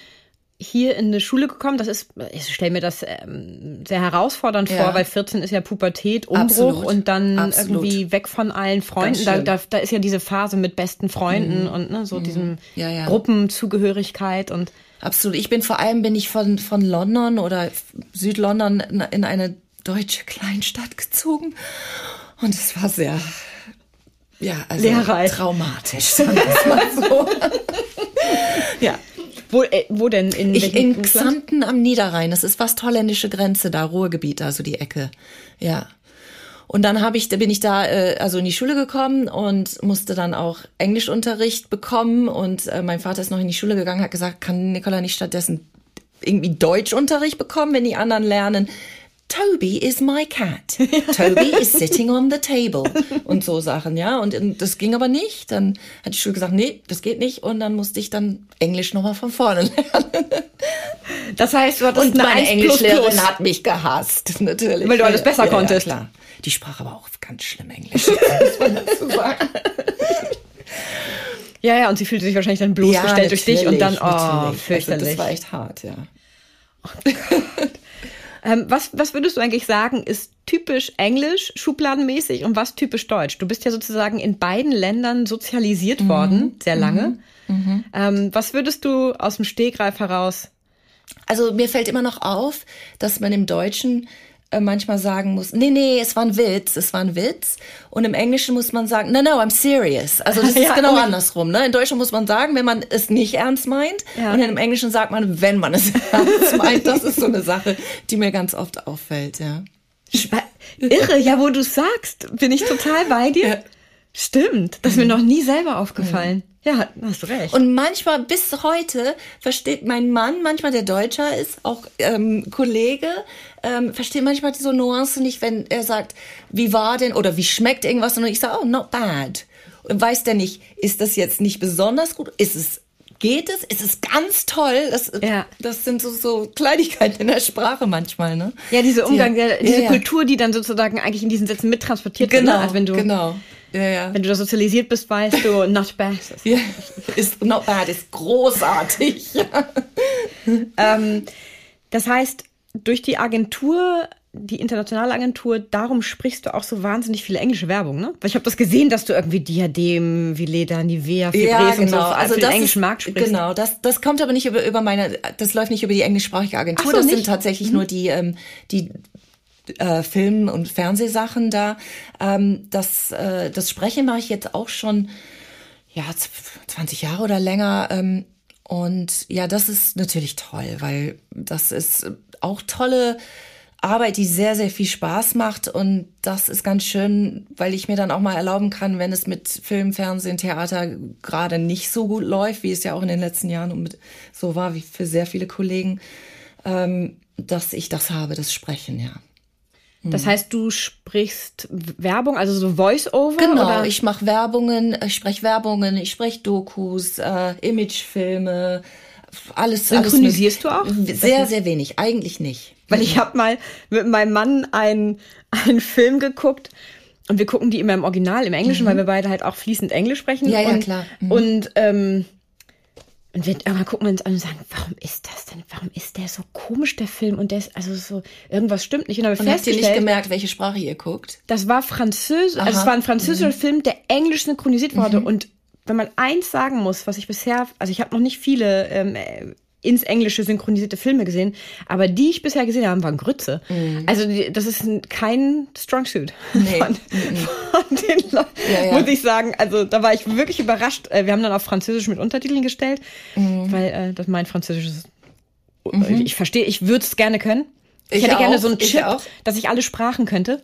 hier in eine Schule gekommen. Das ist, ich stelle mir das ähm, sehr herausfordernd ja. vor, weil 14 ist ja Pubertät, Umbruch Absolut. und dann Absolut. irgendwie weg von allen Freunden. Da, da, da, ist ja diese Phase mit besten Freunden mhm. und ne, so mhm. diesem ja, ja. Gruppenzugehörigkeit und Absolut. Ich bin vor allem bin ich von von London oder Südlondon in eine deutsche Kleinstadt gezogen und es war sehr ja, also Lehrreich. traumatisch, sagen wir es mal so. ja, wo, äh, wo denn? In, ich, in Xanten am Niederrhein. Das ist fast holländische Grenze da, Ruhrgebiet, also die Ecke. Ja. Und dann habe ich, bin ich da äh, also in die Schule gekommen und musste dann auch Englischunterricht bekommen. Und äh, mein Vater ist noch in die Schule gegangen, hat gesagt, kann Nicola nicht stattdessen irgendwie Deutschunterricht bekommen, wenn die anderen lernen? Toby is my cat. Toby is sitting on the table. Und so Sachen, ja. Und das ging aber nicht. Dann hat die Schule gesagt, nee, das geht nicht. Und dann musste ich dann Englisch nochmal von vorne lernen. Das heißt, du hattest Und meine Englischlehrerin hat mich gehasst, natürlich. Weil du alles besser ja, konntest. Ja, klar. Die sprach aber auch ganz schlimm Englisch, muss man dazu sagen. Ja, ja, und sie fühlte sich wahrscheinlich dann bloßgestellt ja, durch dich und dann, oh, fürchterlich. Also das war echt hart, ja. Oh Gott. Ähm, was, was würdest du eigentlich sagen, ist typisch englisch, schubladenmäßig und was typisch deutsch? Du bist ja sozusagen in beiden Ländern sozialisiert mhm. worden, sehr lange. Mhm. mhm. Ähm, was würdest du aus dem Stegreif heraus? Also mir fällt immer noch auf, dass man im Deutschen manchmal sagen muss, nee, nee, es war ein Witz, es war ein Witz. Und im Englischen muss man sagen, no, no, I'm serious. Also das ist ja, genau andersrum. Ne? In Deutschland muss man sagen, wenn man es nicht ernst meint. Ja. Und im Englischen sagt man, wenn man es ernst meint. Das ist so eine Sache, die mir ganz oft auffällt, ja. Irre, ja, wo du sagst, bin ich total bei dir. Ja. Stimmt, das ist mir noch nie selber aufgefallen. Ja, hast du recht. Und manchmal bis heute versteht mein Mann, manchmal der Deutscher ist, auch ähm, Kollege, ähm, versteht manchmal diese Nuance nicht, wenn er sagt, wie war denn oder wie schmeckt irgendwas und ich sage, oh, not bad. Und weiß der nicht, ist das jetzt nicht besonders gut? Ist es geht es? Ist es ganz toll? Das, ja. das sind so, so Kleinigkeiten in der Sprache manchmal, ne? Ja, diese Umgang, die, diese ja, Kultur, die dann sozusagen eigentlich in diesen Sätzen mittransportiert genau, wird. Ne? Also wenn du, genau. Ja, ja. Wenn du da sozialisiert bist, weißt du, not bad. ja, ist not bad, ist großartig. ähm, das heißt, durch die Agentur, die internationale Agentur, darum sprichst du auch so wahnsinnig viele englische Werbung, ne? Weil ich habe das gesehen, dass du irgendwie Diadem, Vileda, Nivea, Fibres ja, genau. und so genau. also für den englischen Markt sprichst. Genau, das, das kommt aber nicht über, über meine, das läuft nicht über die englischsprachige Agentur, so, das nicht? sind tatsächlich mhm. nur die, ähm, die äh, Film- und Fernsehsachen da. Ähm, das, äh, das Sprechen mache ich jetzt auch schon ja 20 Jahre oder länger. Ähm, und ja, das ist natürlich toll, weil das ist auch tolle Arbeit, die sehr, sehr viel Spaß macht. Und das ist ganz schön, weil ich mir dann auch mal erlauben kann, wenn es mit Film, Fernsehen, Theater gerade nicht so gut läuft, wie es ja auch in den letzten Jahren so war wie für sehr viele Kollegen, ähm, dass ich das habe, das Sprechen, ja. Das heißt, du sprichst Werbung, also so Voice-Over? Genau, oder? ich mache Werbungen, ich spreche Werbungen, ich spreche Dokus, äh, Imagefilme, alles. Synchronisierst alles du auch? Sehr, sehr wenig, eigentlich nicht. Weil ich habe mal mit meinem Mann einen, einen Film geguckt und wir gucken die immer im Original, im Englischen, mhm. weil wir beide halt auch fließend Englisch sprechen. Ja, und, ja, klar. Mhm. Und ähm, und wir irgendwann gucken wir uns an und sagen, warum ist das denn? Warum ist der so komisch, der Film? Und der ist, also so, irgendwas stimmt nicht. Und, dann und habt ihr nicht gemerkt, welche Sprache ihr guckt? Das war Französisch, also es war ein französischer mhm. Film, der englisch synchronisiert wurde. Mhm. Und wenn man eins sagen muss, was ich bisher, also ich habe noch nicht viele ähm, ins Englische synchronisierte Filme gesehen, aber die ich bisher gesehen habe, waren Grütze. Mhm. Also das ist kein Strong Suit nee. von, mhm. von, den Leuten, ja, ja. muss ich sagen. Also da war ich wirklich überrascht. Äh, wir haben dann auf Französisch mit Untertiteln gestellt, mhm. weil äh, das mein Französisch ist. Mhm. Ich verstehe, ich würde es gerne können. Ich, ich hätte auch, gerne so einen Chip, dass ich alle Sprachen könnte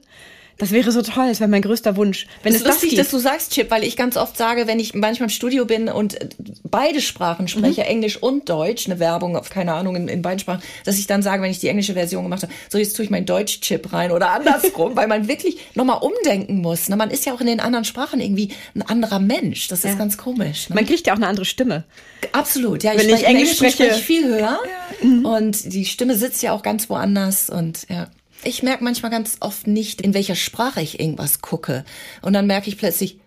Das wäre so toll, das wäre mein größter Wunsch. Wenn das ist es lustig, das dass du sagst, Chip, weil ich ganz oft sage, wenn ich manchmal im Studio bin und beide Sprachen spreche, mhm. Englisch und Deutsch, eine Werbung auf keine Ahnung in, in beiden Sprachen, dass ich dann sage, wenn ich die englische Version gemacht habe, so jetzt tue ich meinen Deutsch-Chip rein oder andersrum, weil man wirklich nochmal umdenken muss. Ne? Man ist ja auch in den anderen Sprachen irgendwie ein anderer Mensch. Das ist ja. ganz komisch. Ne? Man kriegt ja auch eine andere Stimme. Absolut, ja. Wenn ich, ich Englisch spreche, spreche ich viel höher ja. Mhm. und die Stimme sitzt ja auch ganz woanders und ja. Ich merke manchmal ganz oft nicht, in welcher Sprache ich irgendwas gucke. Und dann merke ich plötzlich,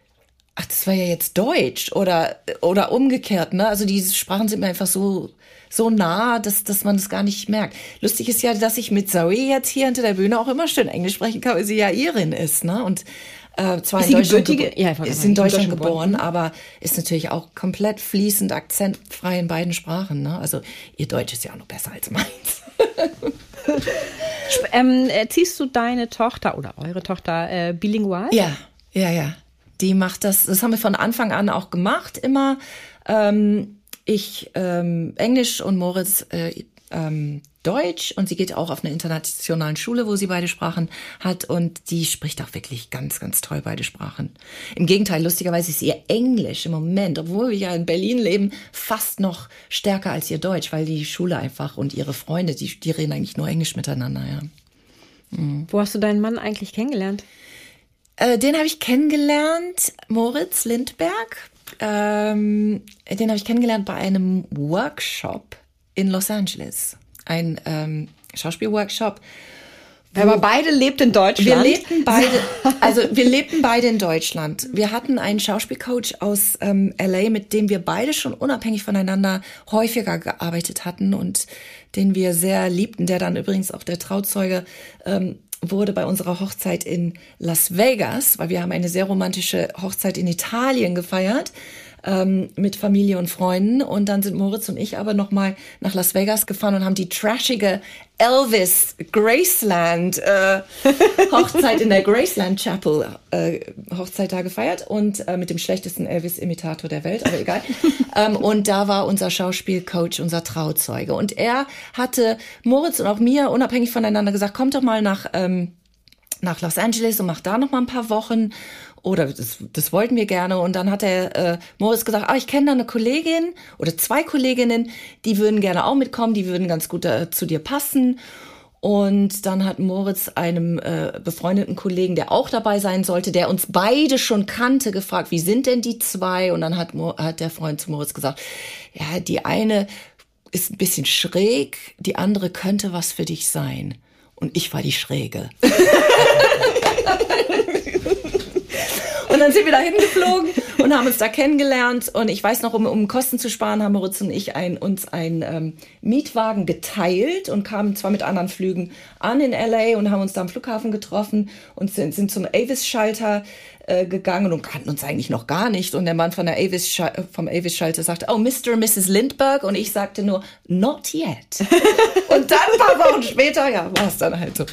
ach, das war ja jetzt Deutsch oder, oder umgekehrt, ne? Also diese Sprachen sind mir einfach so, so nah, dass, dass man das gar nicht merkt. Lustig ist ja, dass ich mit Zoe jetzt hier hinter der Bühne auch immer schön Englisch sprechen kann, weil sie ja Irin ist, ne? Und äh, zwar in Deutschland, ja, ist in Deutschland geboren, geboren, aber ist natürlich auch komplett fließend, akzentfrei in beiden Sprachen. Ne? Also ihr Deutsch ist ja auch noch besser als meins. ähm, erziehst du deine Tochter oder eure Tochter äh, bilingual? Ja, ja, ja. Die macht das, das haben wir von Anfang an auch gemacht, immer. Ähm, ich ähm, Englisch und Moritz äh, ähm, Deutsch und sie geht auch auf einer internationalen Schule, wo sie beide Sprachen hat und die spricht auch wirklich ganz, ganz toll beide Sprachen. Im Gegenteil, lustigerweise ist ihr Englisch im Moment, obwohl wir ja in Berlin leben, fast noch stärker als ihr Deutsch, weil die Schule einfach und ihre Freunde, die, die reden eigentlich nur Englisch miteinander, ja. Mhm. Wo hast du deinen Mann eigentlich kennengelernt? Äh, den habe ich kennengelernt, Moritz Lindberg. Ähm, den habe ich kennengelernt bei einem Workshop in Los Angeles ein ähm, Schauspielworkshop. Aber beide lebt in Deutschland. Wir lebten beide, also wir lebten beide in Deutschland. Wir hatten einen Schauspielcoach aus ähm, LA, mit dem wir beide schon unabhängig voneinander häufiger gearbeitet hatten und den wir sehr liebten, der dann übrigens auch der Trauzeuge ähm, wurde bei unserer Hochzeit in Las Vegas, weil wir haben eine sehr romantische Hochzeit in Italien gefeiert ähm, mit Familie und Freunden. Und dann sind Moritz und ich aber nochmal nach Las Vegas gefahren und haben die trashige Elvis Graceland äh, Hochzeit in der Graceland Chapel äh, Hochzeit da gefeiert und äh, mit dem schlechtesten Elvis-Imitator der Welt, aber egal. ähm, und da war unser Schauspielcoach, unser Trauzeuge. Und er hatte Moritz und auch mir unabhängig voneinander gesagt, kommt doch mal nach ähm, nach Los Angeles und macht da noch mal ein paar Wochen oder das, das wollten wir gerne. Und dann hat der äh, Moritz gesagt, ah, ich kenne da eine Kollegin oder zwei Kolleginnen, die würden gerne auch mitkommen, die würden ganz gut äh, zu dir passen. Und dann hat Moritz einem äh, befreundeten Kollegen, der auch dabei sein sollte, der uns beide schon kannte, gefragt, wie sind denn die zwei? Und dann hat, Mo hat der Freund zu Moritz gesagt, ja, die eine ist ein bisschen schräg, die andere könnte was für dich sein. Und ich war die Schräge. Und dann sind wir da hingeflogen und haben uns da kennengelernt. Und ich weiß noch, um, um Kosten zu sparen, haben Moritz und ich ein, uns einen ähm, Mietwagen geteilt und kamen zwar mit anderen Flügen an in LA und haben uns da am Flughafen getroffen und sind, sind zum Avis-Schalter äh, gegangen und kannten uns eigentlich noch gar nicht. Und der Mann von der Avis vom Avis-Schalter sagte, oh, Mr. und Mrs. Lindbergh. Und ich sagte nur, not yet. und dann ein paar Wochen später, ja, war es dann halt so.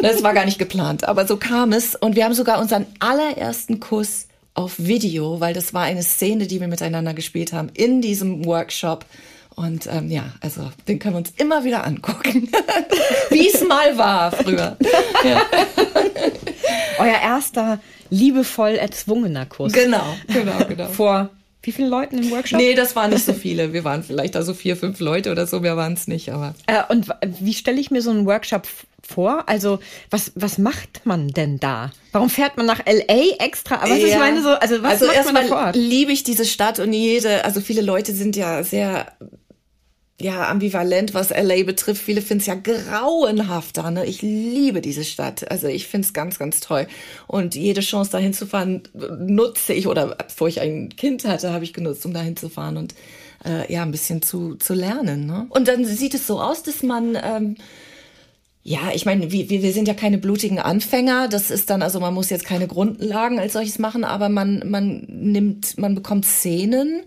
Das war gar nicht geplant, aber so kam es. Und wir haben sogar unseren allerersten Kuss auf Video, weil das war eine Szene, die wir miteinander gespielt haben in diesem Workshop. Und ähm, ja, also den können wir uns immer wieder angucken, wie es mal war früher. Ja. Euer erster liebevoll erzwungener Kuss. Genau, genau, genau. Vor wie vielen Leuten im Workshop? Nee, das waren nicht so viele. Wir waren vielleicht da so vier, fünf Leute oder so. Wir waren es nicht, aber. Äh, und wie stelle ich mir so einen Workshop vor? Also, was, was macht man denn da? Warum fährt man nach LA extra? Aber was ja. ich meine so, also was also macht man da vor Ort? liebe ich diese Stadt und jede, also viele Leute sind ja sehr ja, ambivalent, was LA betrifft. Viele finden es ja grauenhaft da. Ne? Ich liebe diese Stadt. Also ich finde es ganz, ganz toll. Und jede Chance, dahin zu fahren, nutze ich. Oder bevor ich ein Kind hatte, habe ich genutzt, um dahin zu fahren und äh, ja, ein bisschen zu, zu lernen. Ne? Und dann sieht es so aus, dass man... Ähm, ja, ich meine, wir, wir sind ja keine blutigen Anfänger. Das ist dann, also man muss jetzt keine Grundlagen als solches machen, aber man, man nimmt, man bekommt Szenen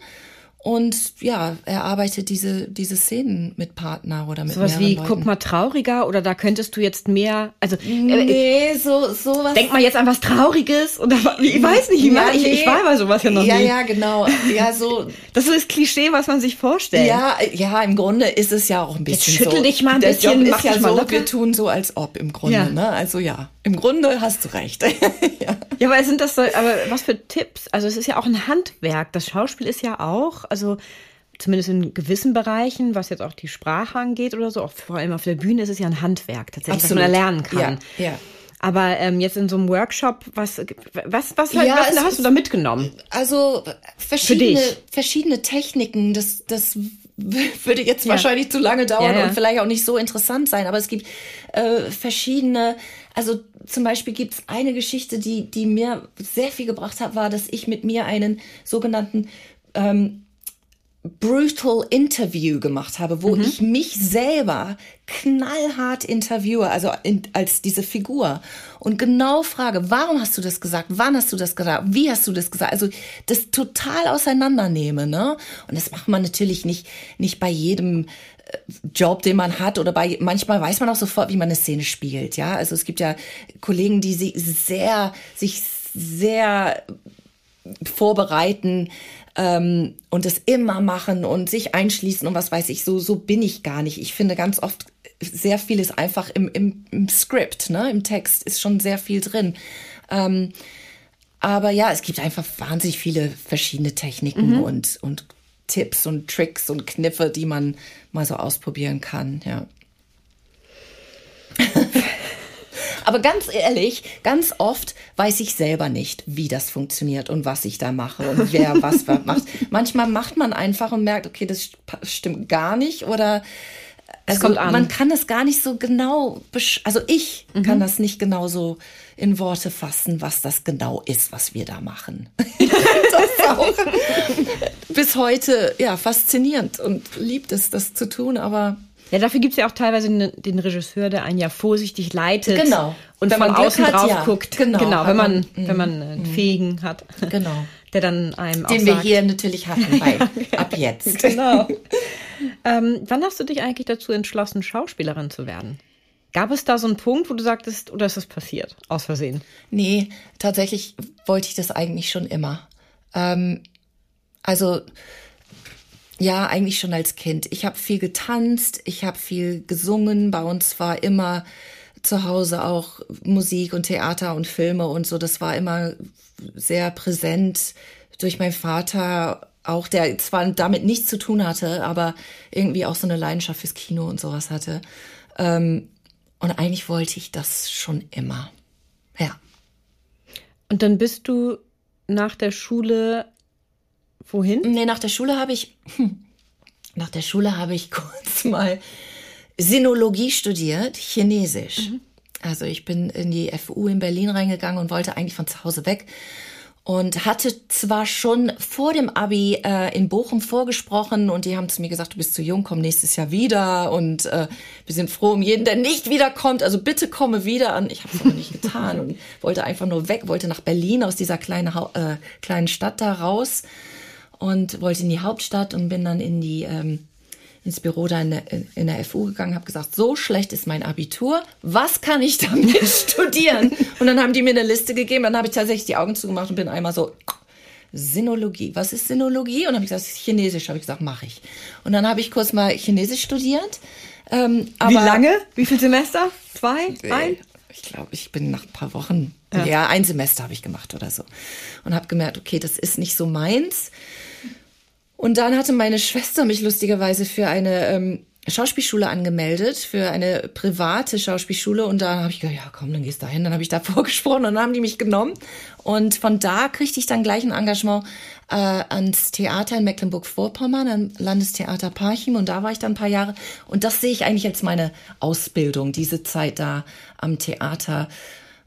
und ja, er arbeitet diese, diese Szenen mit Partner oder mit Sowas wie, Leuten. guck mal, trauriger oder da könntest du jetzt mehr, also. Äh, nee, so, sowas. Denk mal jetzt an was Trauriges oder, ich weiß nicht, ja, ich, nee. ich war bei sowas ja noch ja, nie. Ja, ja, genau. Ja, so. Das ist das Klischee, was man sich vorstellt. Ja, ja, im Grunde ist es ja auch ein bisschen jetzt schüttel so. dich mal ein bisschen, Der Job ist ja so, wir tun so als ob im Grunde, ja. ne? Also ja, im Grunde hast du recht. ja. Ja, aber sind das so, aber was für Tipps? Also es ist ja auch ein Handwerk. Das Schauspiel ist ja auch, also zumindest in gewissen Bereichen, was jetzt auch die Sprache angeht oder so, auch vor allem auf der Bühne ist es ja ein Handwerk tatsächlich, Absolut. was man erlernen kann. Ja, ja. Aber ähm, jetzt in so einem Workshop, was, was, was, ja, was hast du da mitgenommen? Also verschiedene, verschiedene Techniken. Das, das würde jetzt ja. wahrscheinlich zu lange dauern ja, ja. und vielleicht auch nicht so interessant sein. Aber es gibt äh, verschiedene, also zum Beispiel gibt es eine Geschichte, die, die mir sehr viel gebracht hat, war, dass ich mit mir einen sogenannten ähm, brutal Interview gemacht habe, wo mhm. ich mich selber knallhart interviewe, also in, als diese Figur und genau frage, warum hast du das gesagt, wann hast du das gesagt, wie hast du das gesagt, also das total auseinandernehme, ne? Und das macht man natürlich nicht nicht bei jedem Job, den man hat oder bei manchmal weiß man auch sofort, wie man eine Szene spielt, ja? Also es gibt ja Kollegen, die sich sehr sich sehr vorbereiten ähm, und es immer machen und sich einschließen und was weiß ich, so, so bin ich gar nicht. Ich finde ganz oft sehr viel ist einfach im, im, im Skript, ne? im Text ist schon sehr viel drin. Ähm, aber ja, es gibt einfach wahnsinnig viele verschiedene Techniken mhm. und, und Tipps und Tricks und Kniffe, die man mal so ausprobieren kann, ja. Aber ganz ehrlich, ganz oft weiß ich selber nicht, wie das funktioniert und was ich da mache und wer was macht. Manchmal macht man einfach und merkt, okay, das stimmt gar nicht oder also man kann das gar nicht so genau, also ich mhm. kann das nicht genau so in Worte fassen, was das genau ist, was wir da machen. das ist auch bis heute ja faszinierend und liebt es, das zu tun, aber ja, dafür gibt es ja auch teilweise den, Regisseur, der einen ja vorsichtig leitet genau. und wenn von außen hat, drauf ja. guckt. Genau, genau wenn man, wenn man einen mhm. Fähigen hat. Genau. Der dann einem Den wir sagt, hier natürlich hatten bei ja, ab jetzt. Genau. ähm, wann hast du dich eigentlich dazu entschlossen, Schauspielerin zu werden? Gab es da so einen Punkt, wo du sagtest, oder ist das passiert, aus Versehen? Nee, tatsächlich wollte ich das eigentlich schon immer. Ähm, also ja, eigentlich schon als Kind. Ich habe viel getanzt, ich habe viel gesungen. Bei uns war immer zu Hause auch Musik und Theater und Filme und so. Das war immer sehr präsent durch meinen Vater, auch der zwar damit nichts zu tun hatte, aber irgendwie auch so eine Leidenschaft fürs Kino und sowas hatte. Ähm, und eigentlich wollte ich das schon immer. Ja. Und dann bist du nach der Schule Wohin? Nee, nach der Schule habe ich, nach der Schule habe ich kurz mal Sinologie studiert, Chinesisch. Mhm. Also ich bin in die FU in Berlin reingegangen und wollte eigentlich von zu Hause weg und hatte zwar schon vor dem Abi äh, in Bochum vorgesprochen und die haben zu mir gesagt, du bist zu jung, komm nächstes Jahr wieder und äh, wir sind froh um jeden, der nicht wiederkommt. Also bitte komme wieder. Und ich habe es aber nicht getan und wollte einfach nur weg, wollte nach Berlin aus dieser kleinen äh, kleinen Stadt da raus und wollte in die Hauptstadt und bin dann in die ähm, ins Büro da in der, in der FU gegangen, habe gesagt, so schlecht ist mein Abitur, was kann ich damit studieren? Und dann haben die mir eine Liste gegeben, dann habe ich tatsächlich die Augen zugemacht und bin einmal so, Sinologie, was ist Sinologie? Und dann habe ich gesagt, Chinesisch, habe ich gesagt, mache ich. Und dann habe ich kurz mal Chinesisch studiert. Ähm, Wie lange? Wie viel Semester? Zwei? Ein? Ich glaube, ich bin nach ein paar Wochen, ja, ja ein Semester habe ich gemacht oder so. Und habe gemerkt, okay, das ist nicht so meins. Und dann hatte meine Schwester mich lustigerweise für eine ähm, Schauspielschule angemeldet, für eine private Schauspielschule. Und da habe ich gedacht, ja komm, dann gehst du dahin. Dann habe ich da vorgesprochen und dann haben die mich genommen. Und von da kriegte ich dann gleich ein Engagement äh, ans Theater in Mecklenburg-Vorpommern, am Landestheater Parchim. Und da war ich dann ein paar Jahre. Und das sehe ich eigentlich als meine Ausbildung, diese Zeit da am Theater,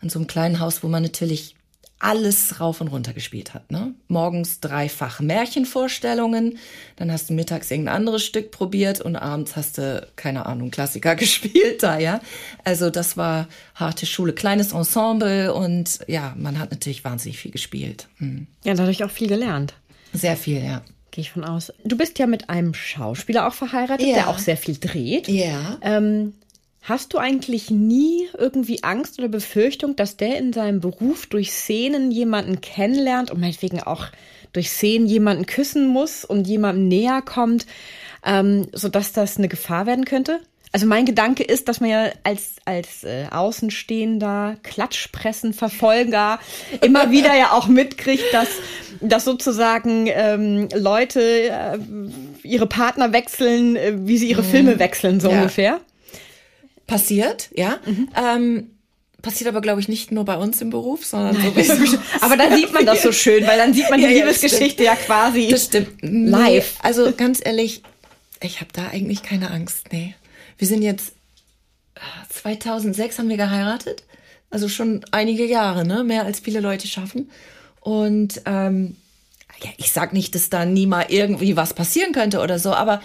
an so einem kleinen Haus, wo man natürlich alles rauf und runter gespielt hat. Ne? Morgens dreifach Märchenvorstellungen, dann hast du mittags irgendein anderes Stück probiert und abends hast du, keine Ahnung, Klassiker gespielt da, ja. Also das war harte Schule, kleines Ensemble und ja, man hat natürlich wahnsinnig viel gespielt. Hm. Ja, dadurch auch viel gelernt. Sehr viel, ja. Gehe ich von aus. Du bist ja mit einem Schauspieler auch verheiratet, ja. der auch sehr viel dreht. Ja. Ähm, hast du eigentlich nie irgendwie Angst oder Befürchtung, dass der in seinem Beruf durch Szenen jemanden kennenlernt und meinetwegen auch durch Szenen jemanden küssen muss und jemandem näher kommt, ähm, sodass das eine Gefahr werden könnte? Also mein Gedanke ist, dass man ja als, als äh, Außenstehender, Klatschpressenverfolger immer wieder ja auch mitkriegt, dass, dass sozusagen ähm, Leute äh, ihre Partner wechseln, äh, wie sie ihre mhm. Filme wechseln, so ja. ungefähr. Passiert, ja. Mhm. Ähm, passiert aber, glaube ich, nicht nur bei uns im Beruf, sondern Nein, so Aber dann sieht man das so schön, weil dann sieht man die ja, Liebesgeschichte ja, quasi das stimmt. live. Nee, also ganz ehrlich, ich habe da eigentlich keine Angst, nee. Wir sind jetzt 2006 äh, haben wir geheiratet, also schon einige Jahre, ne? Mehr als viele Leute schaffen. Und ähm, ja, ich sag nicht, dass da nie mal irgendwie was passieren könnte oder so, aber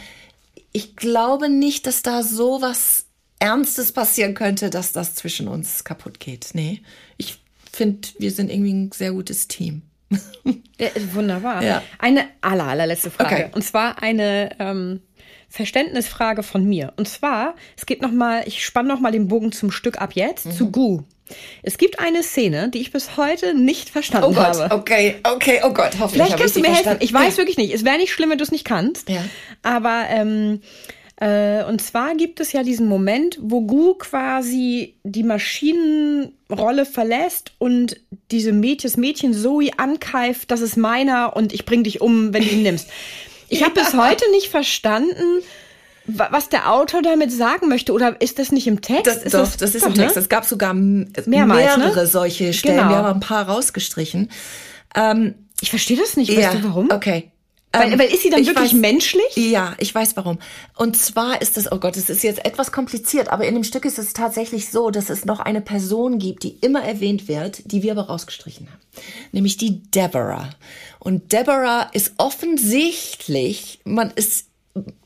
ich glaube nicht, dass da so was Ernstes passieren könnte, dass das zwischen uns kaputt geht. Nee, ich finde, wir sind irgendwie ein sehr gutes Team. Ja, wunderbar. Ja. Eine aller, allerletzte Frage. Okay. Und zwar eine ähm, Verständnisfrage von mir. Und zwar, es geht nochmal, ich spanne nochmal den Bogen zum Stück ab jetzt, mhm. zu Gu. Es gibt eine Szene, die ich bis heute nicht verstanden oh Gott, habe. Okay, okay, oh Gott, hoffentlich. Vielleicht kannst du mir helfen. Ich weiß ja. wirklich nicht. Es wäre nicht schlimm, wenn du es nicht kannst. Ja. Aber ähm, äh, und zwar gibt es ja diesen Moment, wo Gu quasi die Maschinenrolle verlässt und diese Mädchen, das Mädchen Zoe ankeift, das ist meiner und ich bring dich um, wenn du ihn nimmst. Ich habe bis heute nicht verstanden, was der Autor damit sagen möchte. Oder ist das nicht im Text? Das, ist doch, das, das ist doch, im Text. Ne? Es gab sogar Mehrmals, mehrere ne? solche Stellen. Genau. Wir haben ein paar rausgestrichen. Ähm, ich verstehe das nicht. Weißt ja, du warum? Okay. Weil, ähm, weil ist sie dann wirklich weiß, menschlich? Ja, ich weiß warum. Und zwar ist das, oh Gott, es ist jetzt etwas kompliziert, aber in dem Stück ist es tatsächlich so, dass es noch eine Person gibt, die immer erwähnt wird, die wir aber rausgestrichen haben. Nämlich die Deborah. Und Deborah ist offensichtlich, man ist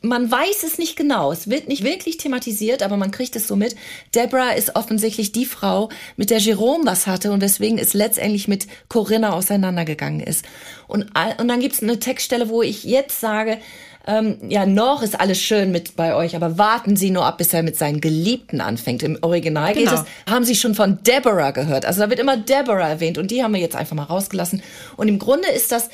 man weiß es nicht genau. Es wird nicht wirklich thematisiert, aber man kriegt es so mit. Deborah ist offensichtlich die Frau, mit der Jerome was hatte und deswegen ist letztendlich mit Corinna auseinandergegangen ist. Und, und dann gibt es eine Textstelle, wo ich jetzt sage, ähm, ja, noch ist alles schön mit bei euch, aber warten Sie nur ab, bis er mit seinen Geliebten anfängt. Im Original genau. geht es, haben Sie schon von Deborah gehört. Also da wird immer Deborah erwähnt und die haben wir jetzt einfach mal rausgelassen. Und im Grunde ist das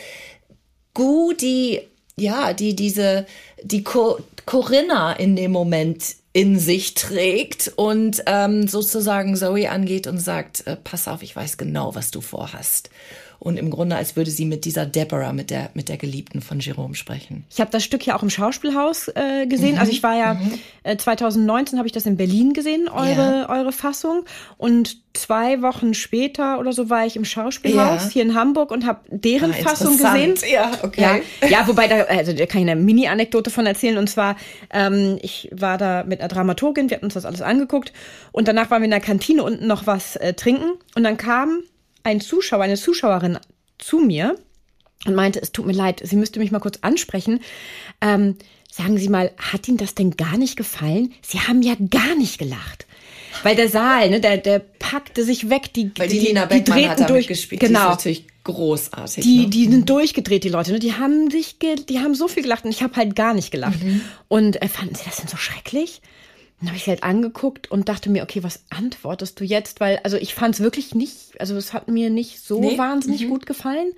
Gu, die ja, die diese, die Co Corinna in dem Moment in sich trägt und ähm, sozusagen Zoe angeht und sagt, äh, pass auf, ich weiß genau, was du vorhast und im Grunde, als würde sie mit dieser Deborah, mit der, mit der Geliebten von Jerome sprechen. Ich habe das Stück ja auch im Schauspielhaus äh, gesehen. Mhm. Also ich war ja mhm. äh, 2019 habe ich das in Berlin gesehen, eure, ja. eure Fassung. Und zwei Wochen später oder so war ich im Schauspielhaus ja. hier in Hamburg und habe deren ah, Fassung gesehen. Ja, okay. Ja, ja wobei da, also da kann ich eine Mini-Anekdote von erzählen. Und zwar, ähm, ich war da mit einer Dramaturgin, wir hatten uns das alles angeguckt und danach waren wir in der Kantine unten noch was äh, trinken und dann kam ein Zuschauer, eine Zuschauerin zu mir und meinte, es tut mir leid, sie müsste mich mal kurz ansprechen. Ähm, sagen Sie mal, hat Ihnen das denn gar nicht gefallen? Sie haben ja gar nicht gelacht. Weil der Saal, ne, der, der packte sich weg. Die, Weil die, die Lina Beckmann die drehten durch. Gespielt. Genau. Die ist natürlich großartig. Die, ne? die sind durchgedreht, die Leute. Ne? Die haben sich, die haben so viel gelacht und ich habe halt gar nicht gelacht. Mhm. Und äh, fanden Sie das denn so schrecklich? Dann habe ich halt angeguckt und dachte mir, okay, was antwortest du jetzt? Weil, also ich fand es wirklich nicht, also es hat mir nicht so nee. wahnsinnig mhm. gut gefallen.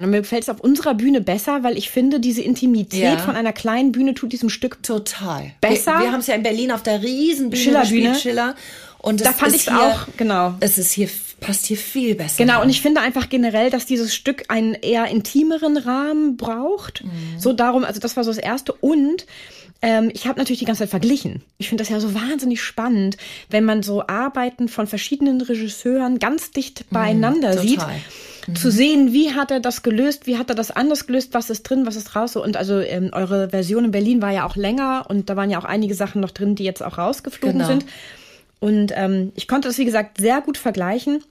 Und mir gefällt es auf unserer Bühne besser, weil ich finde, diese Intimität ja. von einer kleinen Bühne tut diesem Stück total besser. Wir, wir haben es ja in Berlin auf der Riesenbühne Schillerbühne. Schiller. Und da fand ich es auch, genau. Es ist hier, passt hier viel besser. Genau, und ich finde einfach generell, dass dieses Stück einen eher intimeren Rahmen braucht. Mhm. So darum, also das war so das Erste. Und ähm, ich habe natürlich die ganze Zeit verglichen. Ich finde das ja so wahnsinnig spannend, wenn man so Arbeiten von verschiedenen Regisseuren ganz dicht mhm, beieinander mm, sieht. Mhm. Zu sehen, wie hat er das gelöst, wie hat er das anders gelöst, was ist drin, was ist raus. Und also ähm, eure Version in Berlin war ja auch länger und da waren ja auch einige Sachen noch drin, die jetzt auch rausgeflogen genau. sind. Und ähm, ich konnte das, wie gesagt, sehr gut vergleichen.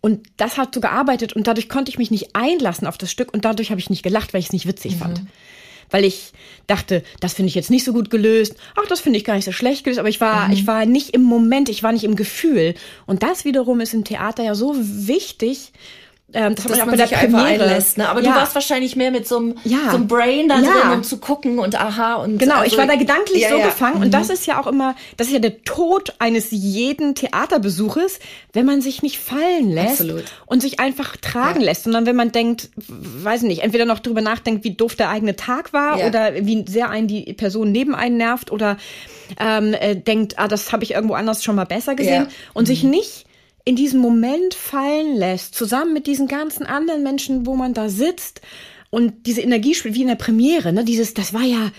Und das hat so gearbeitet und dadurch konnte ich mich nicht einlassen auf das Stück und dadurch habe ich nicht gelacht, weil ich es nicht witzig mhm. fand weil ich dachte, das finde ich jetzt nicht so gut gelöst. Ach, das finde ich gar nicht so schlecht gelöst. Aber ich war, mhm. ich war nicht im Moment, ich war nicht im Gefühl. Und das wiederum ist im Theater ja so wichtig, ähm, das hat man auch bei der Premiere. Einlässt, ne? Aber ja. du warst wahrscheinlich mehr mit so einem, ja. so einem Brain da ja. drin, um zu gucken und aha und genau. Also, ich war da gedanklich so gefangen mhm. und das ist ja auch immer, das ist ja der Tod eines jeden Theaterbesuches, wenn man sich nicht fallen lässt Absolut. und sich einfach tragen lässt, sondern wenn man denkt, weiß nicht, entweder noch drüber nachdenkt, wie doof der eigene Tag war oder wie sehr einen die Person neben einen nervt oder ähm, äh, denkt, ah, das habe ich irgendwo anders schon mal besser gesehen und mhm. sich nicht in diesen Moment fallen lässt, zusammen mit diesen ganzen anderen Menschen, wo man da sitzt und diese Energie spielt, wie in der Premiere, ne? Dieses, das war ja,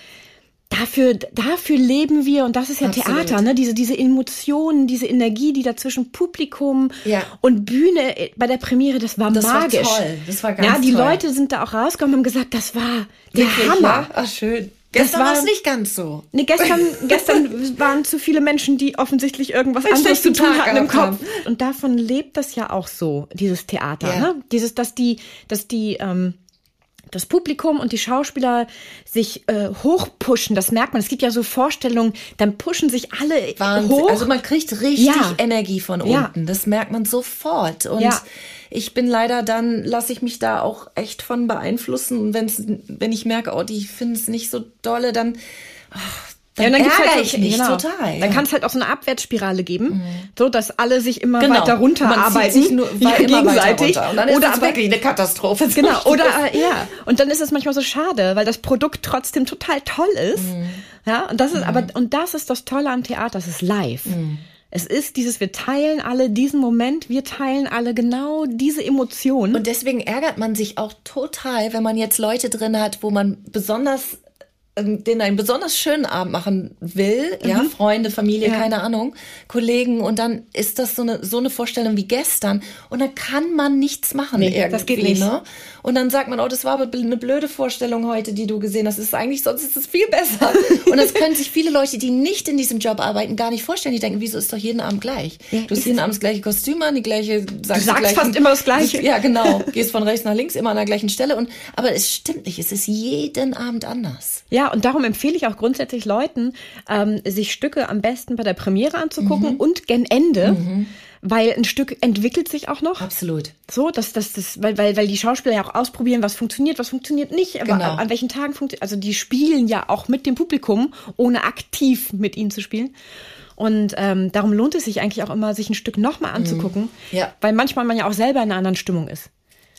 dafür, dafür leben wir und das ist ja Absolut. Theater, ne? Diese, diese Emotionen, diese Energie, die da zwischen Publikum ja. und Bühne äh, bei der Premiere, das war das magisch. War toll. Das war ganz Ja, die toll. Leute sind da auch rausgekommen und haben gesagt, das war der Wirklich, Hammer. Ja? Ach, schön. Gestern war es nicht ganz so. Nee, gestern, gestern waren zu viele Menschen, die offensichtlich irgendwas Ein anderes zu tun Tag hatten im Kopf. Haben. Und davon lebt das ja auch so, dieses Theater. Ja. Ne? Dieses, dass die, dass die, ähm, das Publikum und die Schauspieler sich äh, hochpushen, das merkt man. Es gibt ja so Vorstellungen, dann pushen sich alle Wahnsinn. hoch. Also man kriegt richtig ja. Energie von unten. Ja. Das merkt man sofort. Und ja ich bin leider dann, lasse ich mich da auch echt von beeinflussen. Und wenn's, wenn ich merke, oh, die finden es nicht so dolle, dann, ach, dann, ja, dann ärgere halt ich mich genau. total. Dann kann es halt auch so eine Abwärtsspirale geben, mhm. so dass alle sich immer genau. weiter runterarbeiten, nur, ja, gegenseitig. Und dann ist oder es wirklich eine Katastrophe. Genau. Oder äh, ja. Und dann ist es manchmal so schade, weil das Produkt trotzdem total toll ist. Mhm. Ja. Und das ist mhm. aber und das ist das Tolle am Theater. Das ist live. Mhm. Es ist dieses, wir teilen alle diesen Moment, wir teilen alle genau diese Emotionen. Und deswegen ärgert man sich auch total, wenn man jetzt Leute drin hat, wo man besonders den einen besonders schönen Abend machen will, mhm. ja, Freunde, Familie, ja. keine Ahnung, Kollegen und dann ist das so eine so eine Vorstellung wie gestern und dann kann man nichts machen nee, irgendwie, das geht nicht. Ne? Und dann sagt man, oh, das war aber eine blöde Vorstellung heute, die du gesehen hast. Das ist eigentlich sonst ist es viel besser. und das können sich viele Leute, die nicht in diesem Job arbeiten, gar nicht vorstellen. Die denken, wieso ist doch jeden Abend gleich? Ja, du hast jeden Abend das gleiche Kostüm an, die gleiche sagst Du sagst gleichen, fast immer das gleiche. Ja, genau. Gehst von rechts nach links immer an der gleichen Stelle und aber es stimmt nicht, es ist jeden Abend anders. Ja, und darum empfehle ich auch grundsätzlich Leuten, ähm, sich Stücke am besten bei der Premiere anzugucken mhm. und gen Ende. Mhm weil ein Stück entwickelt sich auch noch. Absolut. So, dass das, das, weil, weil, weil die Schauspieler ja auch ausprobieren, was funktioniert, was funktioniert nicht, aber genau. an, an welchen Tagen funktioniert. Also die spielen ja auch mit dem Publikum, ohne aktiv mit ihnen zu spielen. Und ähm, darum lohnt es sich eigentlich auch immer, sich ein Stück nochmal anzugucken, mhm. ja. weil manchmal man ja auch selber in einer anderen Stimmung ist.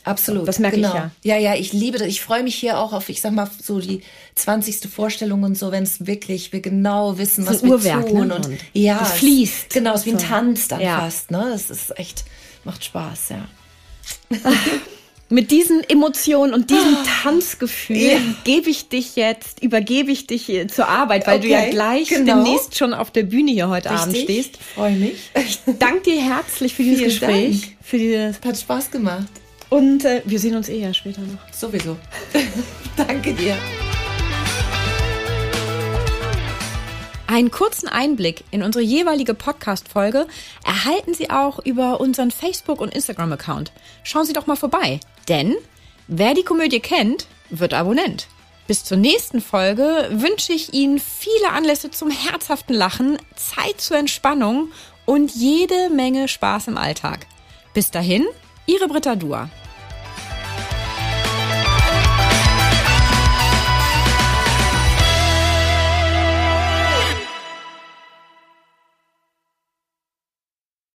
Absolut. Das merke genau. ich ja. Ja, ja, ich liebe das. Ich freue mich hier auch auf, ich sag mal, so die 20. Vorstellung und so, wenn es wirklich, wir genau wissen, was wir Uhrwerk, tun. Ne? Und, und ja, das fließt. Es, genau, es ist wie ein Tanz dann ja. fast. Ne? Das ist echt, macht Spaß, ja. Mit diesen Emotionen und diesem ah, Tanzgefühl ja. gebe ich dich jetzt, übergebe ich dich zur Arbeit, weil okay, du ja gleich genau. demnächst schon auf der Bühne hier heute Richtig. Abend stehst. Freue mich. Ich danke dir herzlich für dieses Vielen Gespräch. Dank. Für dieses Hat Spaß gemacht. Und äh, wir sehen uns eh ja später noch. Sowieso. Danke dir. Einen kurzen Einblick in unsere jeweilige Podcast-Folge erhalten Sie auch über unseren Facebook- und Instagram-Account. Schauen Sie doch mal vorbei, denn wer die Komödie kennt, wird Abonnent. Bis zur nächsten Folge wünsche ich Ihnen viele Anlässe zum herzhaften Lachen, Zeit zur Entspannung und jede Menge Spaß im Alltag. Bis dahin, Ihre Britta Dua.